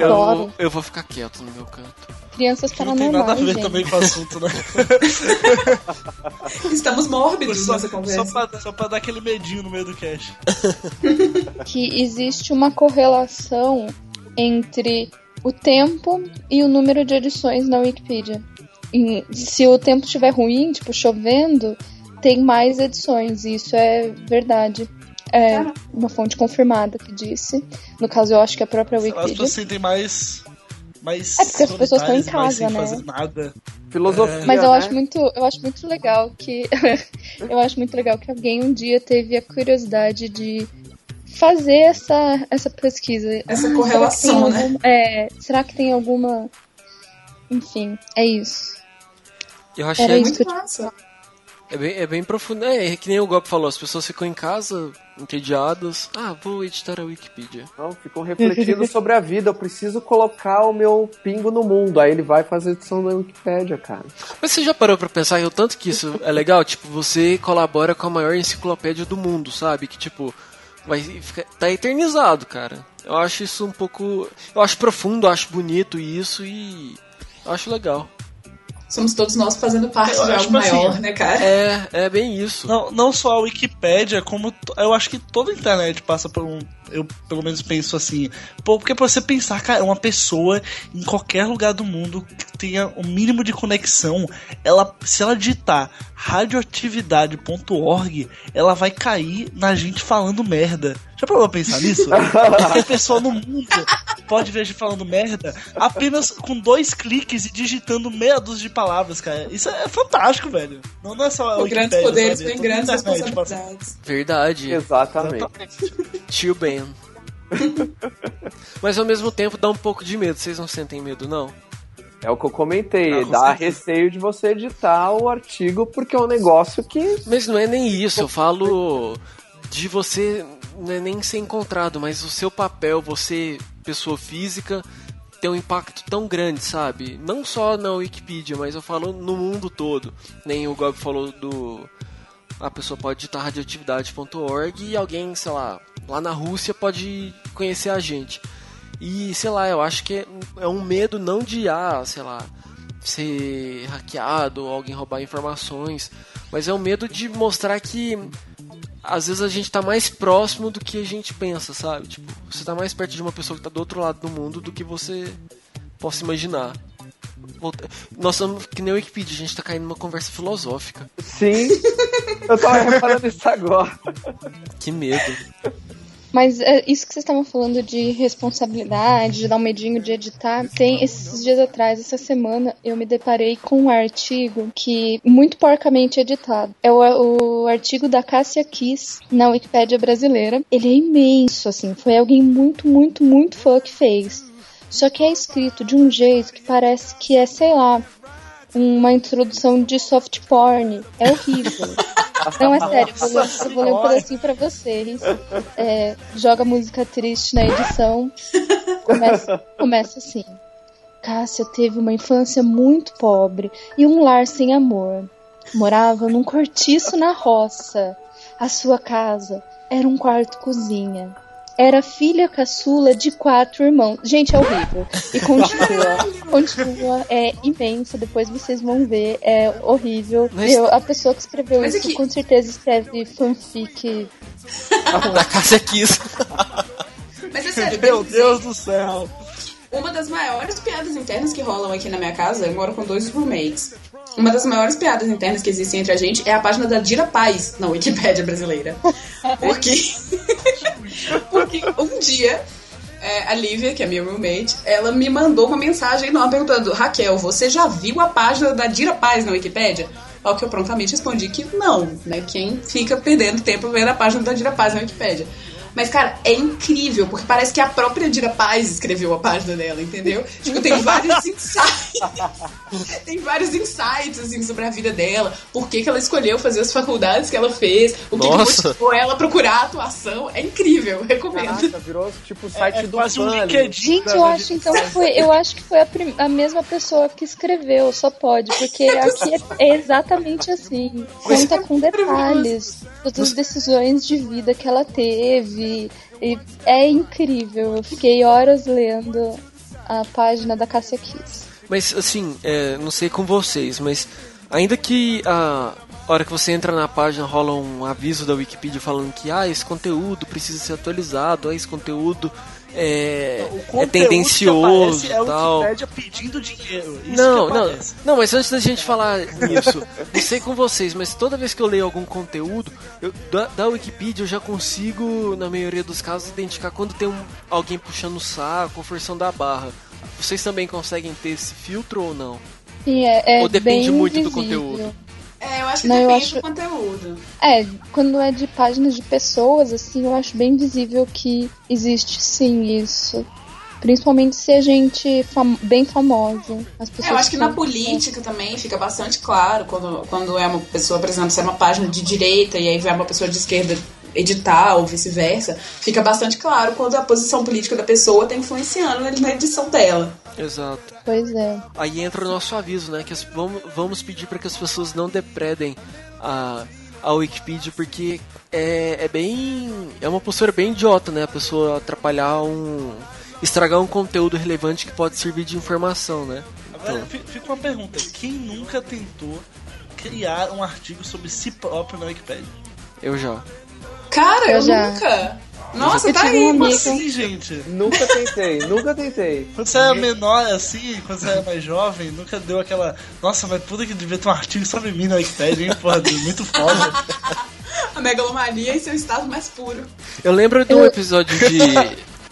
Eu, eu, eu vou ficar quieto no meu canto. Crianças Que não tem nada a paranormais, ver gente. também com o assunto, né? Estamos mórbidos Só, nessa conversa. só, pra, só pra dar aquele medinho no meio do cast. que existe uma correlação entre o tempo e o número de edições na Wikipedia. Em- se o tempo estiver ruim, tipo chovendo, tem mais edições. E isso é verdade. É Caramba. uma fonte confirmada que disse. No caso, eu acho que é a própria As Wikipedia. pessoas sentem mais. mais É porque as pessoas estão em casa, né? fazer nada. Filosofia, Mas eu né? acho muito, eu acho muito legal que eu acho muito legal que alguém um dia teve a curiosidade de fazer essa, essa pesquisa. Essa Ah, correlação, será né? algum- é, será que tem alguma enfim, é isso. Eu achei Era isso. Muito massa. É bem, é bem profundo. É, é que nem o Gob falou, as pessoas ficam em casa, entediadas. Ah, vou editar a Wikipedia. Não, ficam refletindo sobre a vida. Eu preciso colocar o meu pingo no mundo. Aí ele vai fazer edição da Wikipédia, cara. Mas você já parou pra pensar o tanto que isso é legal? Tipo, você colabora com a maior enciclopédia do mundo, sabe? Que tipo, vai ficar, tá eternizado, cara. Eu acho isso um pouco. Eu acho profundo, eu acho bonito isso e. Eu acho legal. Somos todos nós fazendo parte Eu de algo assim, maior, né, cara? É, é bem isso. Não, não só a Wikipédia, como eu acho que toda a internet passa por um. Eu pelo menos penso assim. Pô, porque pra você pensar, cara, uma pessoa em qualquer lugar do mundo que tenha o mínimo de conexão, ela, se ela digitar radioatividade.org, ela vai cair na gente falando merda. Já parou pra pensar nisso? Qualquer pessoa no mundo pode ver a gente falando merda apenas com dois cliques e digitando meia dúzia de palavras, cara. Isso é fantástico, velho. Não, não é só Com grandes poderes? É a grandes passa- responsabilidades. Verdade. Exatamente. Tio Ben. Mas ao mesmo tempo dá um pouco de medo. Vocês não sentem medo, não? É o que eu comentei. Com dá certeza. receio de você editar o artigo porque é um negócio que. Mas não é nem isso. Eu falo de você não é nem ser encontrado, mas o seu papel, você, pessoa física, tem um impacto tão grande, sabe? Não só na Wikipedia, mas eu falo no mundo todo. Nem o Gob falou do. A pessoa pode digitar radioatividade.org e alguém, sei lá, lá na Rússia pode conhecer a gente. E, sei lá, eu acho que é, é um medo não de, ah, sei lá, ser hackeado alguém roubar informações, mas é um medo de mostrar que às vezes a gente tá mais próximo do que a gente pensa, sabe? Tipo, você tá mais perto de uma pessoa que tá do outro lado do mundo do que você possa imaginar. Nós somos que nem o Wikipedia, a gente tá caindo numa conversa filosófica. Sim. eu tava reparando isso agora. Que medo. Mas é, isso que vocês estavam falando de responsabilidade, de dar um medinho de editar, tem esses dias atrás, essa semana, eu me deparei com um artigo que muito porcamente editado. É o, o artigo da Cássia Kiss na Wikipédia brasileira. Ele é imenso, assim, foi alguém muito, muito, muito fã que fez. Só que é escrito de um jeito que parece que é, sei lá, uma introdução de soft porn. É horrível. Não, é sério, eu vou, ler, eu vou ler um pedacinho pra vocês. É, joga música triste na edição. Começa, começa assim. Cássia teve uma infância muito pobre e um lar sem amor. Morava num cortiço na roça. A sua casa era um quarto-cozinha. Era filha caçula de quatro irmãos. Gente, é horrível. E continua. continua. É imensa. Depois vocês vão ver. É horrível. Mas- Eu- a pessoa que escreveu Mas é isso que- com certeza escreve fanfic. Da Cássia Kiss. Mas é sério, Meu Deus do céu. Uma das maiores piadas internas que rolam aqui na minha casa, eu moro com dois roommates. Uma das maiores piadas internas que existem entre a gente é a página da Dira Paz na Wikipédia brasileira. Porque, porque um dia é, a Lívia, que é minha roommate, ela me mandou uma mensagem enorme perguntando: Raquel, você já viu a página da Dira Paz na Wikipédia? Ao que eu prontamente respondi que não, né? Quem fica perdendo tempo vendo a página da Dira Paz na Wikipédia. Mas, cara, é incrível, porque parece que a própria Dira Paz escreveu a página dela, entendeu? Tipo, tem vários insights. tem vários insights, assim, sobre a vida dela. Por que, que ela escolheu fazer as faculdades que ela fez. O que, que motivou ela a procurar a atuação. É incrível, recomendo. Caraca, virou tipo o site É do quase um. LinkedIn. Gente, eu acho então que foi, eu acho que foi a, prim- a mesma pessoa que escreveu, só pode, porque aqui é, é exatamente assim. Conta com detalhes, todas as decisões de vida que ela teve. E é incrível. Eu fiquei horas lendo a página da Cassia Kiss. Mas assim, é, não sei com vocês, mas ainda que a hora que você entra na página rola um aviso da Wikipedia falando que ah, esse conteúdo precisa ser atualizado, ah, esse conteúdo é, O é que tendencioso aparece é e tal. o Wikipédia pedindo dinheiro. Isso Não, que não, não, mas antes da gente falar nisso, não sei com vocês, mas toda vez que eu leio algum conteúdo, eu, da, da Wikipedia eu já consigo, na maioria dos casos, identificar quando tem um, alguém puxando o saco ou forçando a barra. Vocês também conseguem ter esse filtro ou não? Sim, é, é Ou depende bem muito do conteúdo? É, eu acho que Não, depende acho- do conteúdo. É, quando é de páginas de pessoas, assim, eu acho bem visível que existe sim isso. Principalmente se a gente fam bem famosa. As pessoas É, eu acho que na política também fica bastante claro quando, quando é uma pessoa, por exemplo, se é uma página de direita e aí vai uma pessoa de esquerda editar ou vice-versa, fica bastante claro quando a posição política da pessoa está influenciando na- na edição dela. Exato. Pois é. Aí entra o nosso aviso, né? Que as- vamos, vamos pedir para que as pessoas não depredem a, a Wikipedia, porque é, é bem. É uma postura bem idiota, né? A pessoa atrapalhar um. estragar um conteúdo relevante que pode servir de informação, né? Agora, fi- fica uma pergunta: quem nunca tentou criar um artigo sobre si próprio na Wikipedia? Eu já. Cara, Eu eu, já. nunca. Nossa, Eu tá aí. um assim, gente? Nunca tentei, nunca tentei. Quando você era menor assim, quando você era mais jovem, nunca deu aquela. Nossa, mas puta que devia ter um artigo sobre mim na Wikipedia, hein? Porra, muito foda. A megalomania em seu estado mais puro. Eu lembro de um episódio de.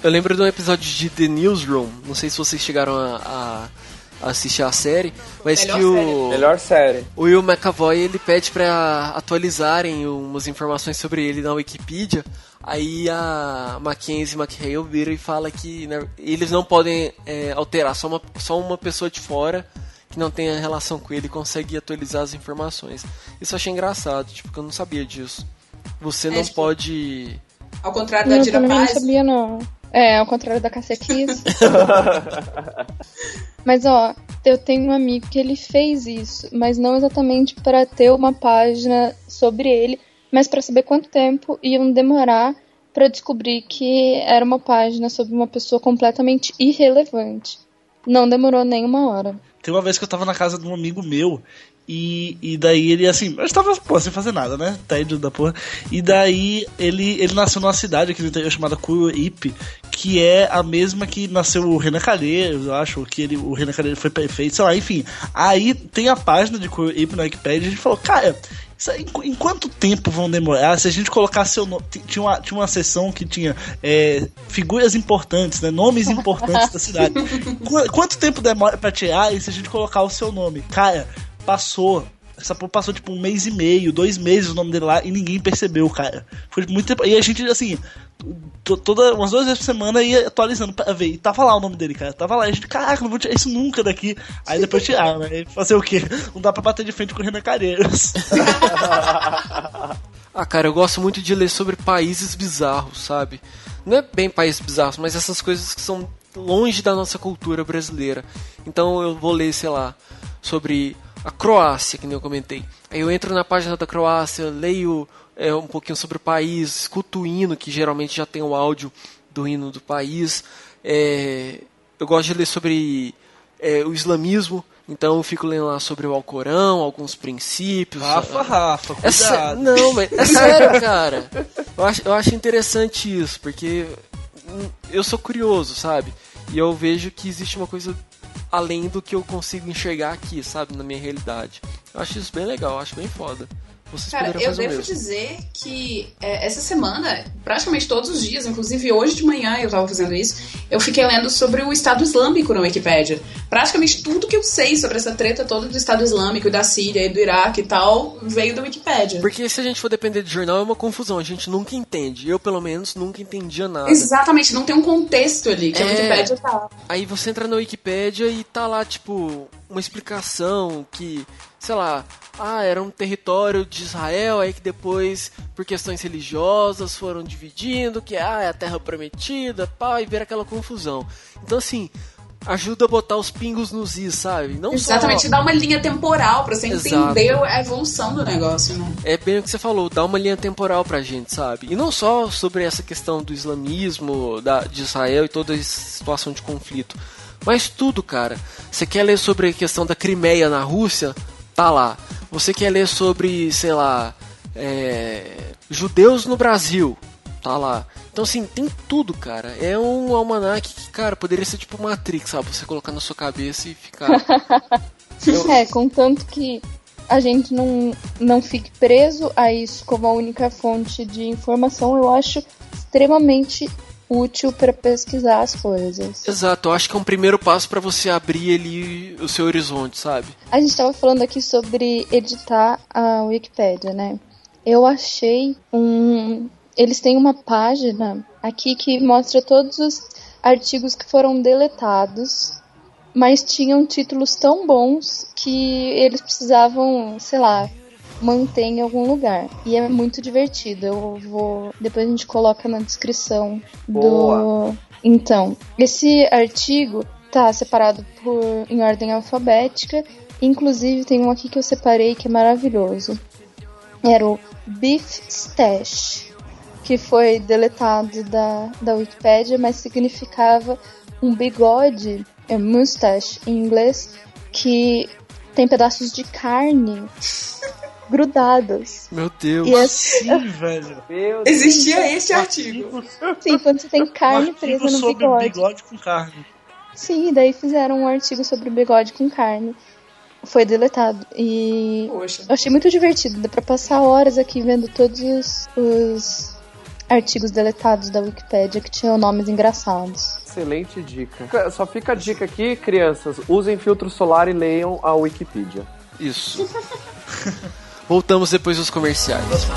Eu lembro de um episódio de The Newsroom. Não sei se vocês chegaram a, a assistir a série, mas Melhor que o. série. Melhor série. O Will McAvoy ele pede pra atualizarem umas informações sobre ele na Wikipedia. Aí a Mackenzie McHale vira e fala que né, eles não podem é, alterar, só uma, só uma pessoa de fora que não tenha relação com ele consegue atualizar as informações. Isso eu achei engraçado, tipo, que eu não sabia disso. Você É, não tipo, pode. Ao contrário da Eu Dira também não Paz. sabia, não. É, ao contrário da Kiss. mas, ó, eu tenho um amigo que ele fez isso, mas não exatamente para ter uma página sobre ele, mas para saber quanto tempo iam demorar para descobrir que era uma página sobre uma pessoa completamente irrelevante. Não demorou nem uma hora. Tem uma vez que eu tava na casa de um amigo meu e, e daí ele, assim, eu estava, pô, sem fazer nada, né? Tédio da porra. E daí ele, ele nasceu numa cidade aqui no interior chamada Curuípe, que é a mesma que nasceu o Renan Calheiros, eu acho, que ele, o Renan Calheiros foi prefeito, sei lá, enfim. Aí tem a página de Curuípe na Wikipedia e a gente falou, cara, em, quanto tempo vão demorar se a gente colocar seu nome? Ti- Tinha uma, tinha uma seção que tinha é, figuras importantes, né? Nomes importantes da cidade. Qu- quanto tempo demora pra tirar e se a gente colocar o seu nome? Cara, passou. Essa porra passou tipo um mês e meio, dois meses o nome dele lá e ninguém percebeu, cara. Foi muito tempo. E a gente, assim, to- toda, umas duas vezes por semana ia atualizando pra ver. E tava lá o nome dele, cara. Tava lá. E a gente, caraca, não vou tirar isso nunca daqui. Aí depois tiraram, né? Fazer o quê? Não dá pra bater de frente com o Renan Calheiros. Ah, cara, eu gosto muito de ler sobre países bizarros, sabe? Não é bem países bizarros, mas essas coisas que são longe da nossa cultura brasileira. Então eu vou ler, sei lá, sobre a Croácia, que nem eu comentei. Aí eu entro na página da Croácia, leio é, um pouquinho sobre o país, escuto o hino, que geralmente já tem o áudio do hino do país. É, eu gosto de ler sobre é, o islamismo, então eu fico lendo lá sobre o Alcorão, alguns princípios. Rafa, Rafa, É sé- cuidado. Não, mas é sério, cara. Eu acho, eu acho interessante isso, porque eu sou curioso, sabe? E eu vejo que existe uma coisa além do que eu consigo enxergar aqui, sabe? Na minha realidade. Eu acho isso bem legal, acho bem foda. Vocês Cara, eu devo dizer que é, essa semana, praticamente todos os dias, inclusive hoje de manhã eu tava fazendo isso, eu fiquei lendo sobre o Estado Islâmico na Wikipédia. Praticamente tudo que eu sei sobre essa treta toda do Estado Islâmico, da Síria e do Iraque e tal, veio da Wikipédia. Porque se a gente for depender de jornal é uma confusão, a gente nunca entende. Eu, pelo menos, nunca entendia nada. Exatamente, não tem um contexto ali que a É. Wikipédia tá. Aí você entra na Wikipédia e tá lá, tipo, uma explicação que, sei lá, ah, era um território de Israel, aí que depois, por questões religiosas, foram dividindo, que ah, é a terra prometida, pá, e vira aquela confusão. Então, assim, ajuda a botar os pingos nos is, sabe? Não Exatamente, só... dá uma linha temporal pra você Exato. entender a evolução do negócio, né? É bem o que você falou, dá uma linha temporal pra gente, sabe? E não só sobre essa questão do islamismo, da, de Israel e toda essa situação de conflito, mas tudo, cara. Você quer ler sobre a questão da Crimeia na Rússia? Tá lá. Você quer ler sobre, sei lá, é, judeus no Brasil? Tá lá. Então, assim, tem tudo, cara. É um almanac que, cara, poderia ser tipo Matrix, sabe? Você colocar na sua cabeça e ficar. É, contanto que a gente não, não fique preso a isso como a única fonte de informação, eu acho extremamente útil para pesquisar as coisas. Exato, eu acho que é um primeiro passo pra você abrir ali o seu horizonte, sabe? A gente estava falando aqui sobre editar a Wikipédia, né? Eu achei um. Eles têm uma página aqui que mostra todos os artigos que foram deletados, mas tinham títulos tão bons que eles precisavam, sei lá, manter em algum lugar. E é muito divertido. Eu vou. Depois a gente coloca na descrição Boa. do. Então, esse artigo tá separado por em ordem alfabética. Inclusive tem um aqui que eu separei que é maravilhoso. Era o Beef Stash, que foi deletado da, da Wikipédia, mas significava um bigode, é mustache em inglês, que tem pedaços de carne grudados. Meu Deus. E é Sim, velho. Meu Deus. Existia este artigo. assim, quando você tem Um carne artigo presa no sobre bigode. bigode com carne. Sim, daí fizeram um artigo sobre bigode com carne. Foi deletado. E Poxa. eu achei muito divertido. Dá pra passar horas aqui vendo todos os, os artigos deletados da Wikipédia que tinham nomes engraçados. Excelente dica. Só fica a dica aqui, crianças. Usem filtro solar e leiam a Wikipedia. Isso. Voltamos depois dos comerciais.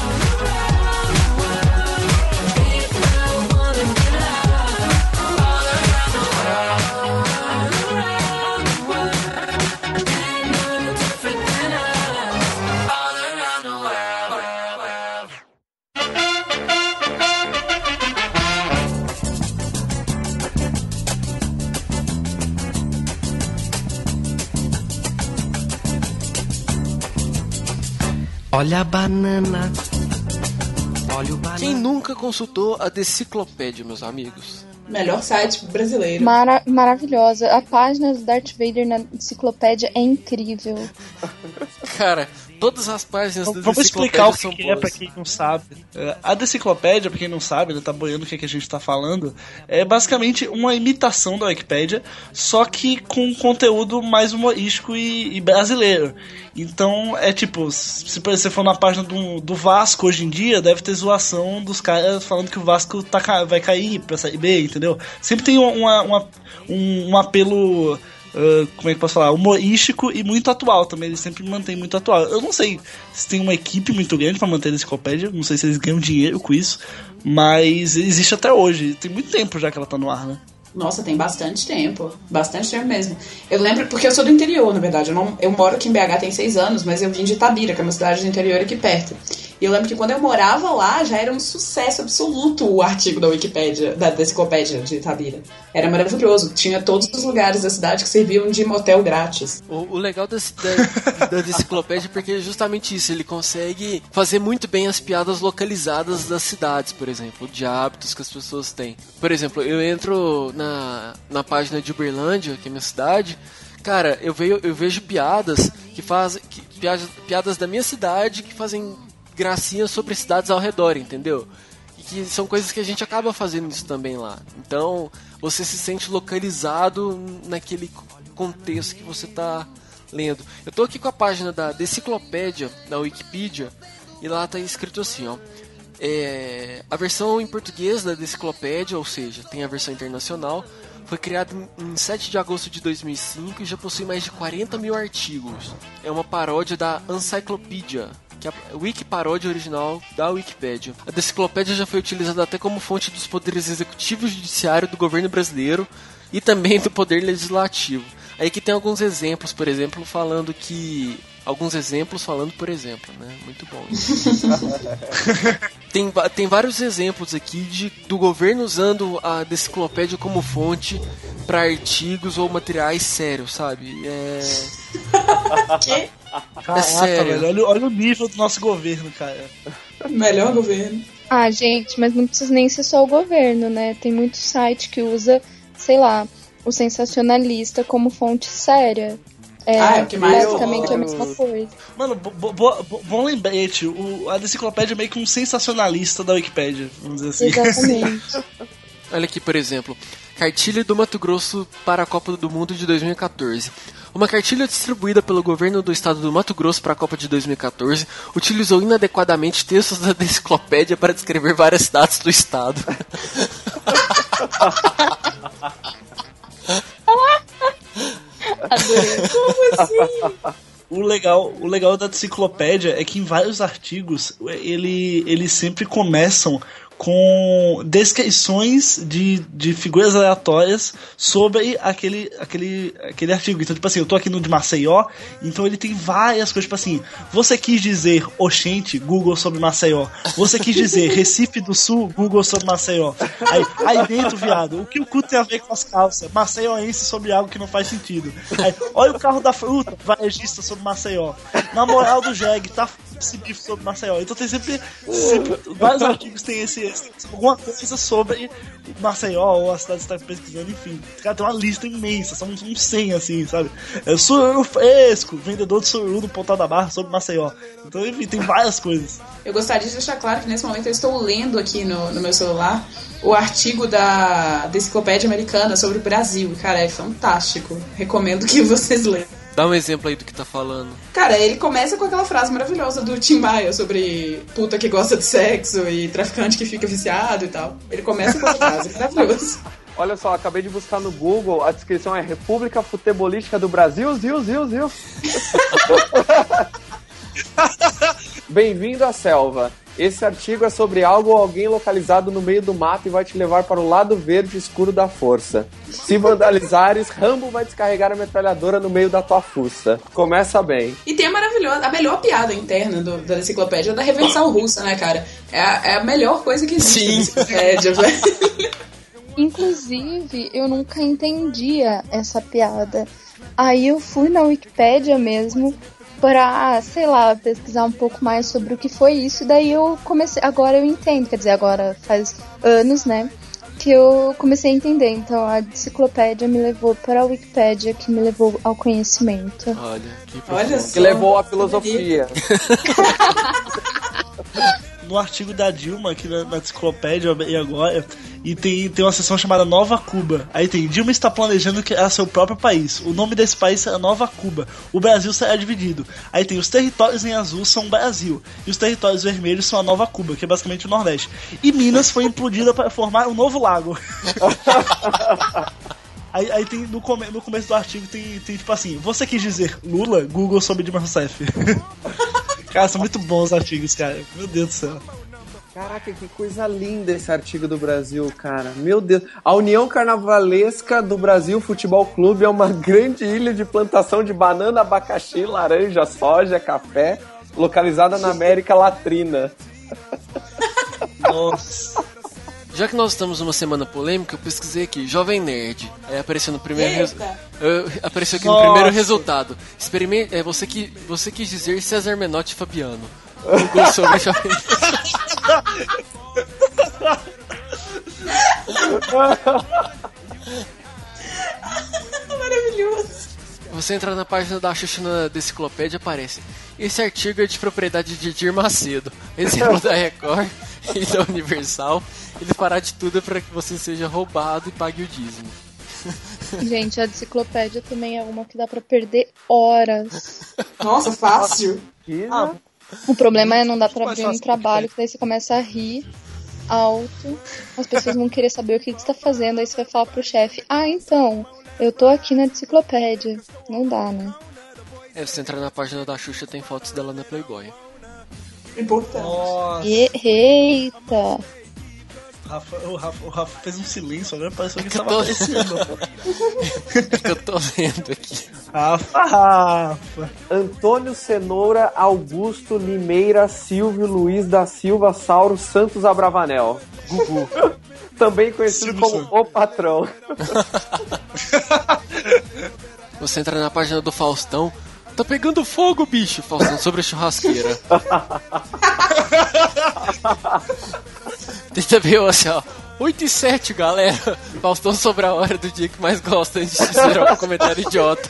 Olha a banana. Olha o banana. Quem nunca consultou a Deciclopédia, meus amigos? Melhor site brasileiro. Mara maravilhosa. A página do Darth Vader na enciclopédia é incrível. Cara, todas as páginas da Vamos explicar o são que é pra quem não sabe. É, A deciclopédia, pra quem não sabe, né, tá boiando o que, é que a gente tá falando, é basicamente uma imitação da Wikipédia, só que com conteúdo mais humorístico e, e brasileiro. Então, é tipo, se você for na página do, do Vasco hoje em dia, deve ter zoação dos caras falando que o Vasco tá, vai cair pra sair B, entendeu? Sempre tem uma, uma- um, um apelo ah, como é que eu posso falar? Humorístico e muito atual também. Ele sempre mantém muito atual. Eu não sei se tem uma equipe muito grande pra manter a enciclopédia. Não sei se eles ganham dinheiro com isso. Mas existe até hoje. Tem muito tempo já que ela tá no ar, né? Nossa, tem bastante tempo. Bastante tempo mesmo. Eu lembro, porque eu sou do interior, na verdade. Eu, não, eu moro aqui em BH tem seis anos, mas eu vim de Itabira, que é uma cidade do interior aqui perto. E eu lembro que quando eu morava lá, já era um sucesso absoluto o artigo da Wikipédia, da, da enciclopédia de Itabira. Era maravilhoso. Tinha todos os lugares da cidade que serviam de motel grátis. O, o legal da, da Deciclopédia é porque é justamente isso. Ele consegue fazer muito bem as piadas localizadas das cidades, por exemplo, de hábitos que as pessoas têm. Por exemplo, eu entro na, na página de Uberlândia, que é minha cidade. Cara, eu, vejo, eu vejo piadas que fazem. Piadas, piadas da minha cidade que fazem gracinhas sobre cidades ao redor, entendeu? E que são coisas que a gente acaba fazendo isso também lá. Então, você se sente localizado naquele contexto que você tá lendo. Eu tô aqui com a página da Deciclopédia, da Wikipedia, e lá tá escrito assim, ó. É, a versão em português da Deciclopédia, ou seja, tem a versão internacional, foi criada em 7 de agosto de 2005 e já possui mais de 40 mil artigos. É uma paródia da Encyclopedia, que é a Wikiparódia original da Wikipédia. A Deciclopédia já foi utilizada até como fonte dos poderes executivo e judiciário do governo brasileiro e também do poder legislativo. Aí que tem alguns exemplos, por exemplo, falando que alguns exemplos falando por exemplo, né? Muito bom. isso. tem, tem vários exemplos aqui de, do governo usando a Deciclopédia como fonte para artigos ou materiais sérios, sabe? É, Que Caraca, sério. velho. Olha, olha o nível do nosso governo, cara. melhor governo. Ah, gente, mas não precisa nem ser só o governo, né? Tem muito site que usa, sei lá, o sensacionalista como fonte séria. É Ah, é o que mais basicamente eu- a mesma coisa. Mano, bo- bo- bo- bo- bom lembrete. O, a deciclopédia é meio que um sensacionalista da Wikipédia, vamos dizer assim. Exatamente. Olha aqui, por exemplo, cartilha do Mato Grosso para a Copa do Mundo de 2014. Uma cartilha distribuída pelo governo do estado do Mato Grosso para a Copa de 2014 utilizou inadequadamente textos da enciclopédia para descrever várias cidades do estado. Adorei. O legal, o legal da enciclopédia é que em vários artigos ele, eles sempre começam com descrições de, de figuras aleatórias sobre aquele, aquele, aquele artigo. Então, tipo assim, eu tô aqui no de Maceió, então ele tem várias coisas, tipo assim, você quis dizer Oxente, Google sobre Maceió. Você quis dizer Recife do Sul, Google sobre Maceió. Aí, aí dentro, viado, o que o cu tem a ver com as calças? Maceióense sobre algo que não faz sentido. Aí, olha o carro da fruta, varejista sobre Maceió. Na moral do Jeg, tá, esse bife sobre Maceió. Então tem sempre, sempre vários artigos tem esse, alguma coisa sobre Maceió ou a cidade que você tá pesquisando, enfim. Cara, tem uma lista imensa, são uns uns 100 assim, sabe? É sururu fresco, vendedor de sururu no Pontal da Barra sobre Maceió. Então, enfim, tem várias coisas. Eu gostaria de deixar claro que nesse momento eu estou lendo aqui no, no meu celular o artigo da, da Enciclopédia Americana sobre o Brasil. Cara, é fantástico. Recomendo que vocês leiam. Dá um exemplo aí do que tá falando. Cara, ele começa com aquela frase maravilhosa do Tim Maia sobre puta que gosta de sexo e traficante que fica viciado e tal. Ele começa com a frase, maravilhoso. Olha só, acabei de buscar no Google, a descrição é República Futebolística do Brasil, ziu, ziu, ziu. Bem-vindo à selva. Esse artigo é sobre algo ou alguém localizado no meio do mato e vai te levar para o lado verde escuro da força. Se vandalizares, Rambo vai descarregar a metralhadora no meio da tua fuça. Começa bem. E tem a maravilhosa, a melhor piada interna do- da enciclopédia da revenção russa, né, cara? É a, é a melhor coisa que existe Sim. na enciclopédia, velho. Inclusive, eu nunca entendia essa piada. Aí eu fui na Wikipédia mesmo pra, sei lá, pesquisar um pouco mais sobre o que foi isso. Daí eu comecei. Agora eu entendo, quer dizer, agora faz anos, né? Que eu comecei a entender. Então a enciclopédia me levou para a Wikipédia, que me levou ao conhecimento. Olha, que Olha. Que levou à filosofia. no artigo da Dilma, aqui na, na enciclopédia e agora, e tem, tem uma seção chamada Nova Cuba. Aí tem, Dilma está planejando criar seu próprio país. O nome desse país será Nova Cuba. O Brasil será dividido. Aí tem os territórios em azul são o Brasil. E os territórios vermelhos são a Nova Cuba, que é basicamente o Nordeste. E Minas foi implodida para formar um novo lago. Aí, aí tem no, come- no começo do artigo tem, tem tipo assim, você quis dizer Lula, Google sobre Dilma Rousseff. cara, são muito bons os artigos, cara. Meu Deus do céu. Caraca, que coisa linda esse artigo do Brasil, cara. Meu Deus. A União Carnavalesca do Brasil Futebol Clube é uma grande ilha de plantação de banana, abacaxi, laranja, soja, café, localizada na América Latina. Nossa. Já que nós estamos numa semana polêmica, eu pesquisei aqui, Jovem Nerd. Aí apareceu no primeiro resu- apareceu aqui Nossa. no primeiro resultado. Experimente, é você que você quis dizer César Menotti e Fabiano. Google sobre Jovem Maravilhoso. Você entra na página da Xuxa na da enciclopédia aparece. Esse artigo é de propriedade de Edir Macedo, exemplo da Record e da Universal. Ele fará de tudo para que você seja roubado e pague o dízimo. Gente, a enciclopédia também é uma que dá pra perder horas. Nossa, fácil. Ah? O problema é não dar pra Mais abrir um trabalho, que daí você começa a rir alto, as pessoas vão querer saber o que, que você tá fazendo, aí você vai falar pro chefe, ah, então, eu tô aqui na enciclopédia. Não dá, né? É, você entrar na página da Xuxa tem fotos dela na Playboy. Importante. Nossa. E- Eita! Rafa, o, Rafa, o Rafa fez um silêncio, agora pareceu que ele Eu tava tô- aparecendo. É que eu tô lendo aqui. Rafa, Rafa. Antônio Cenoura Augusto Limeira Silvio Luiz da Silva Sauro Santos Abravanel. Gugu. Também conhecido Silvio como. O Patrão. Você entra na página do Faustão. Tá pegando fogo, bicho! Faustão sobre a churrasqueira. Tem também assim, ó. 8 e 7, galera. Faustão sobre a hora do dia que mais gosta antes de ser um comentário idiota.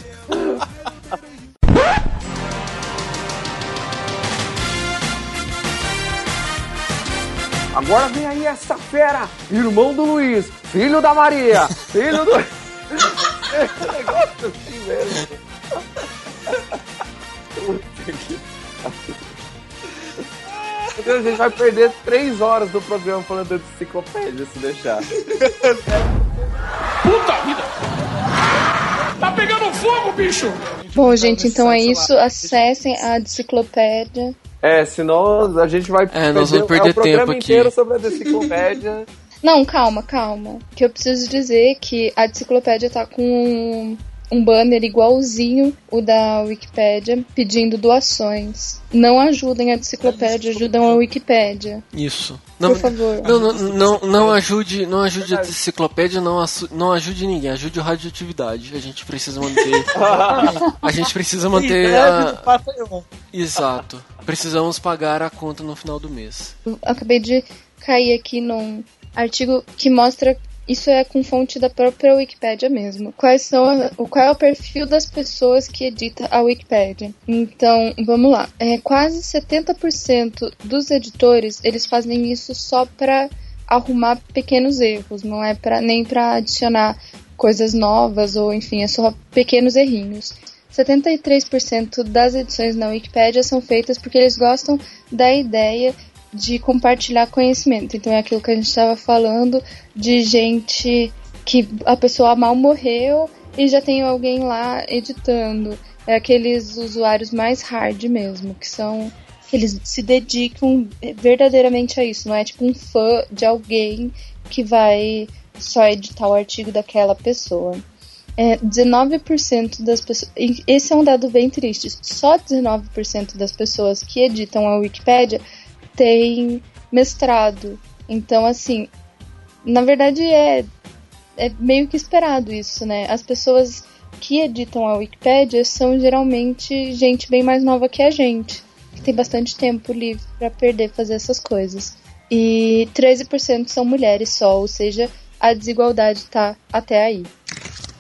Agora vem aí essa fera, irmão do Luiz, filho da Maria, filho do. Negócio assim mesmo. Meu Deus, A gente vai perder três horas do programa falando de enciclopédia se deixar. Puta vida! Tá pegando fogo, bicho! Bom, gente, então é isso. Acessem a enciclopédia. É, senão a gente vai É, nós vamos é perder o programa tempo aqui. inteiro sobre a enciclopédia. Não, calma, calma. Que eu preciso dizer que a enciclopédia tá com um, banner igualzinho o da Wikipédia pedindo doações. Não ajudem a enciclopédia, ajudam a Wikipédia. Isso. Não, Por favor. não, não, não, não ajude, não ajude a enciclopédia, não, não ajude ninguém, ajude o radioatividade. A gente precisa manter. a gente precisa manter a. Exato. precisamos pagar a conta no final do mês. Eu acabei de cair aqui num artigo que mostra isso é com fonte da própria Wikipédia mesmo. Quais são a- o qual é o perfil das pessoas que edita a Wikipédia? Então, vamos lá. É, quase 70% dos editores, eles fazem isso só para arrumar pequenos erros, não é para nem para adicionar coisas novas ou enfim, é só pequenos errinhos. 73% das edições na Wikipédia são feitas porque eles gostam da ideia de compartilhar conhecimento. Então é aquilo que a gente estava falando de gente que a pessoa mal morreu e já tem alguém lá editando. É aqueles usuários mais hard mesmo, que são que eles se dedicam verdadeiramente a isso, não é tipo um fã de alguém que vai só editar o artigo daquela pessoa. É, 19% das pessoas. Esse é um dado bem triste. Só 19% das pessoas que editam a Wikipédia têm mestrado. Então, assim, na verdade é, é meio que esperado isso, né? As pessoas que editam a Wikipédia são geralmente gente bem mais nova que a gente, que tem bastante tempo livre para perder fazer essas coisas. E 13% são mulheres só, ou seja, a desigualdade tá até aí.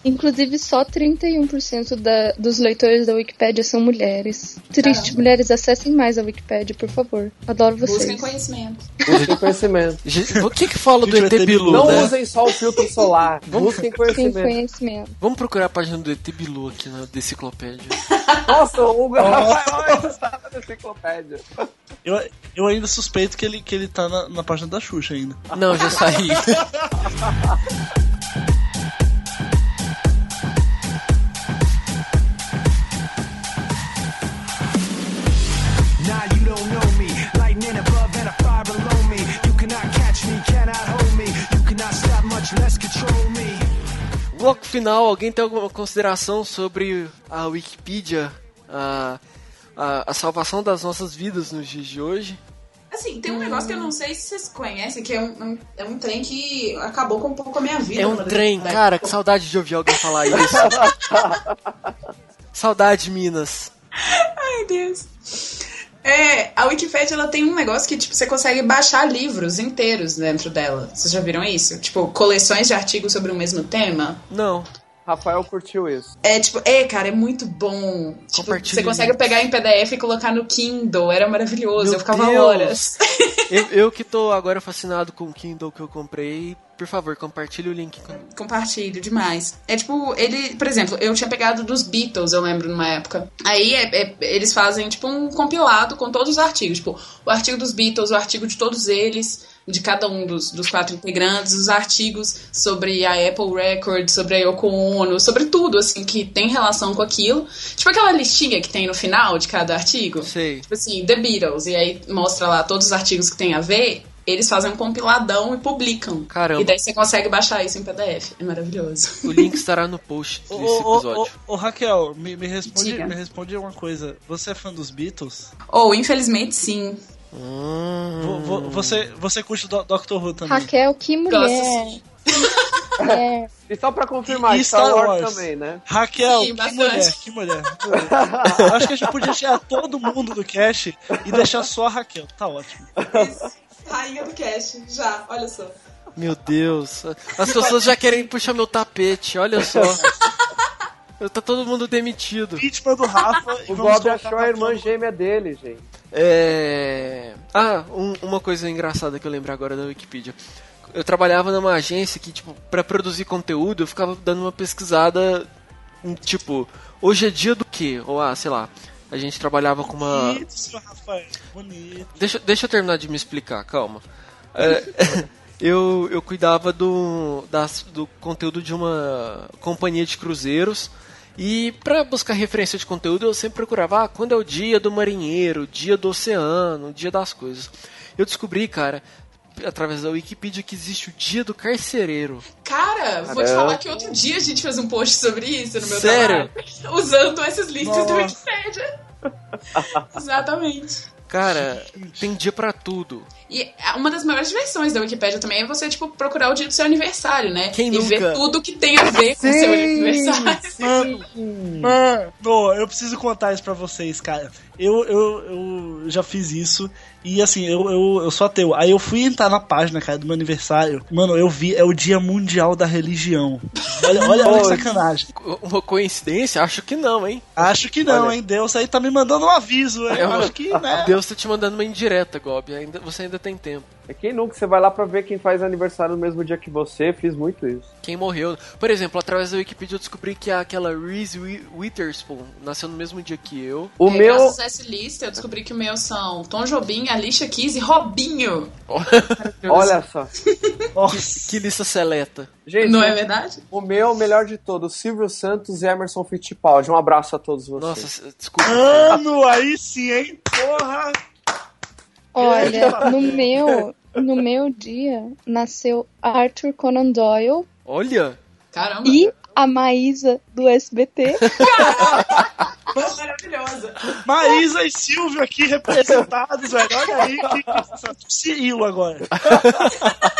Inclusive, só 31% da, dos leitores da Wikipédia são mulheres. Triste, Caramba. mulheres, acessem mais a Wikipédia, por favor. Adoro vocês. Busquem conhecimento. Busquem conhecimento. O que que fala do ET Bilu, Não né? usem só o filtro solar. Busquem Tem conhecimento. conhecimento. Vamos procurar a página do ET Bilu aqui na enciclopédia. Nossa, o Rafael está na enciclopédia. Eu, eu ainda suspeito que ele, que ele tá na, na página da Xuxa ainda. Não, já saí. Final, alguém tem alguma consideração sobre a Wikipedia, a, a, a salvação das nossas vidas nos dias de hoje? Assim, tem um negócio que eu não sei se vocês conhecem, que é um, um- é um trem que acabou com um pouco a minha vida. É um trem, determinada cara, que saudade de ouvir alguém falar isso. saudade, Minas. Ai, Deus. É, a Wikipedia ela tem um negócio que tipo, você consegue baixar livros inteiros dentro dela. Vocês já viram isso? Tipo, coleções de artigos sobre o mesmo tema. Não. Rafael curtiu isso. É tipo, é, cara, é muito bom. Tipo, Compartilha você consegue pegar em PDF e colocar no Kindle. Era maravilhoso. Meu eu ficava Deus. horas. Eu, eu que tô agora fascinado com o Kindle que eu comprei, por favor, compartilhe o link. com- Compartilho demais. É tipo, ele, por exemplo, eu tinha pegado dos Beatles, eu lembro, numa época. Aí é- é- eles fazem, tipo, um compilado com todos os artigos. Tipo, o artigo dos Beatles, o artigo de todos eles, de cada um dos, dos quatro integrantes, os artigos sobre a Apple Records, sobre a Yoko Ono, sobre tudo, assim, que tem relação com aquilo. Tipo aquela listinha que tem no final de cada artigo. Sei. Tipo assim, The Beatles, e aí mostra lá todos os artigos que tem a ver. Eles fazem um compiladão e publicam. Caramba. E daí você consegue baixar isso em PDF. É maravilhoso. O link estará no post desse ô, ô, episódio. ô, ô, Raquel, me, me responde, Diga. me responde uma coisa. Você é fã dos Beatles? Ou, infelizmente, sim. Hum. Vo- vo- você, você curte do, Doctor Who também? Raquel, que mulher. É, E só pra confirmar, E Star Star Wars, Wars. também, né? Raquel, Sim, que mulher, que mulher. Eu Acho que a gente podia tirar todo mundo do cast e deixar só a Raquel. Tá ótimo. Rainha do cast, já, olha só. Meu Deus. As pessoas já querem puxar meu tapete, olha só. Eu- Tá todo mundo demitido. Vítima do Rafa O Bob achou a irmã gêmea dele, gente. É. Ah, um- uma coisa engraçada que eu lembro agora da Wikipedia. Eu trabalhava numa agência que, tipo, pra produzir conteúdo, eu ficava dando uma pesquisada, em, tipo, hoje é dia do quê? Ou, ah, sei lá, a gente trabalhava com uma... Bonito, Rafael. Bonito. Deixa, deixa eu terminar de me explicar, calma. É, eu, eu cuidava do, das, do conteúdo de uma companhia de cruzeiros. E pra buscar referência de conteúdo, eu sempre procurava ah, quando é o dia do marinheiro, dia do oceano, dia das coisas. Eu descobri, cara, através da Wikipedia, que existe o dia do carcereiro. Cara, vou te Caramba. falar que outro dia a gente fez um post sobre isso no meu Sério? trabalho. Usando essas listas do Nossa. Wikipedia. Exatamente. Cara, tem dia pra tudo. E uma das maiores diversões da Wikipédia também é você, tipo, procurar o dia do seu aniversário, né? Quem e nunca? ver tudo que tem a ver com o seu aniversário. Mano, mano, eu preciso contar isso pra vocês, cara. Eu, eu, eu já fiz isso. E assim, eu, eu, eu sou ateu. Aí eu fui entrar na página, cara, do meu aniversário. Mano, eu vi, é o Dia Mundial da Religião. Olha, olha, olha que sacanagem. Uma coincidência? Acho que não, hein? Acho que não, Olha. hein? Deus aí tá me mandando um aviso. hein? Eu acho que, né? Deus tá te mandando uma indireta, Gob. Ainda, você ainda tem tempo. É quem nunca, você vai lá pra ver quem faz aniversário no mesmo dia que você, fiz muito isso. Quem morreu. Por exemplo, através da Wikipedia eu descobri que aquela Reese Wi- Witherspoon nasceu no mesmo dia que eu. O É, meu. Lista, eu descobri que o meu são Tom Jobim, Alicia Keys e Robinho. Olha só. Nossa. Que lista seleta. Gente, Não é verdade? o meu, o melhor de todos, Silvio Santos e Emerson Fittipaldi. Um abraço a todos vocês. Nossa, desculpa. Mano, aí sim, hein? Porra! Olha, no meu, no meu dia nasceu Arthur Conan Doyle Olha! Caramba. e a Maísa do SBT. Maravilhosa. Maísa e Silvio aqui representados, velho. Olha aí que, que Cirilo agora.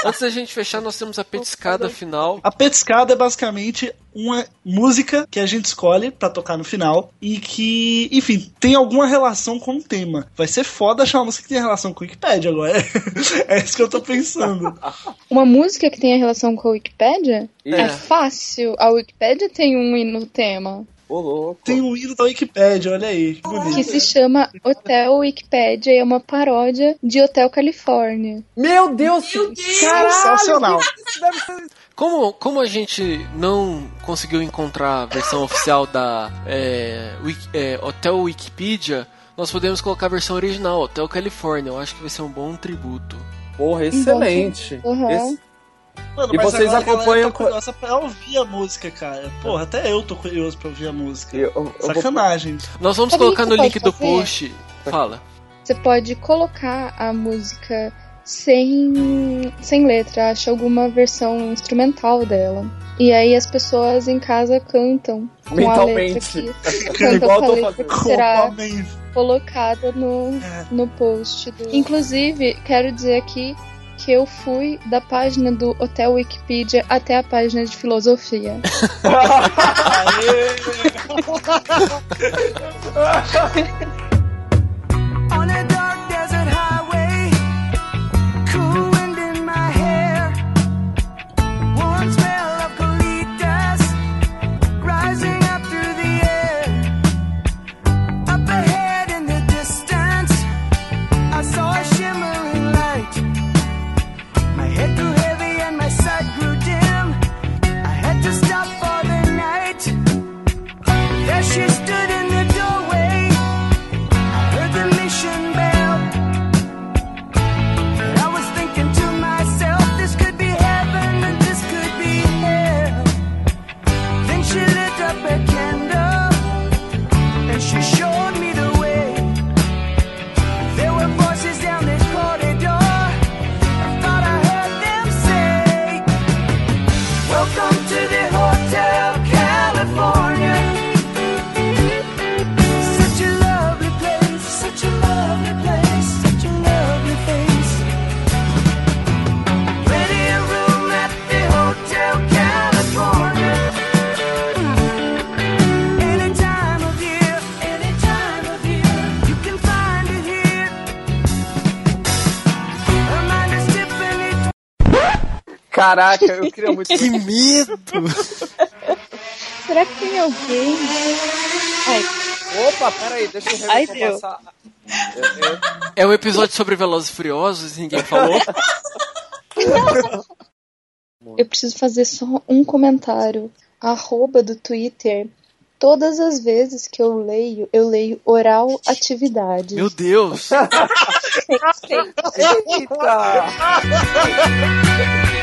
Antes da gente fechar, nós temos a petiscada final. A petiscada é basicamente uma música que a gente escolhe pra tocar no final e que, enfim, tem alguma relação com o tema. Vai ser foda achar uma música que tem relação com o Wikipedia agora. é isso que eu tô pensando. Uma música que tem relação com a Wikipédia? É. É fácil. A Wikipédia tem um hino tema Ô, louco. Tem um hino da Wikipedia, olha aí. Que que bonito. se chama Hotel Wikipédia e é uma paródia de Hotel Califórnia. Meu Deus! Meu Deus! Caralho! Sensacional. Como, como a gente não conseguiu encontrar a versão oficial da é, Wiki- é, Hotel Wikipedia, nós podemos colocar a versão original, Hotel California. Eu acho que vai ser um bom tributo. Porra, excelente. Uhum. Esse- Mano, E mas vocês acompanham Tá curiosa pra ouvir a música, cara. Porra, até eu tô curioso pra ouvir a música. Eu- eu- eu vou- Sacanagem. Nós vamos Sabe o colocar no link pode do fazer? post. Fala. Você pode colocar a música sem, sem letra, acha alguma versão instrumental dela. E aí as pessoas em casa cantam com a letra Mentalmente. que, cantam Igual com a eu tô letra que será colocada no, no post. Do... Inclusive, quero dizer aqui que eu fui da página do Hotel Wikipedia até a página de filosofia. Caraca, eu queria muito. Que medo! Será que tem alguém? Ai, Opa, peraí, deixa eu Ai, rever Deus. passar. Eu- eu- É um episódio sobre Velozes e Furiosos, ninguém falou. eu preciso fazer só um comentário. Arroba do Twitter. Todas as vezes que eu leio, eu leio oral atividade. Meu Deus! Eita!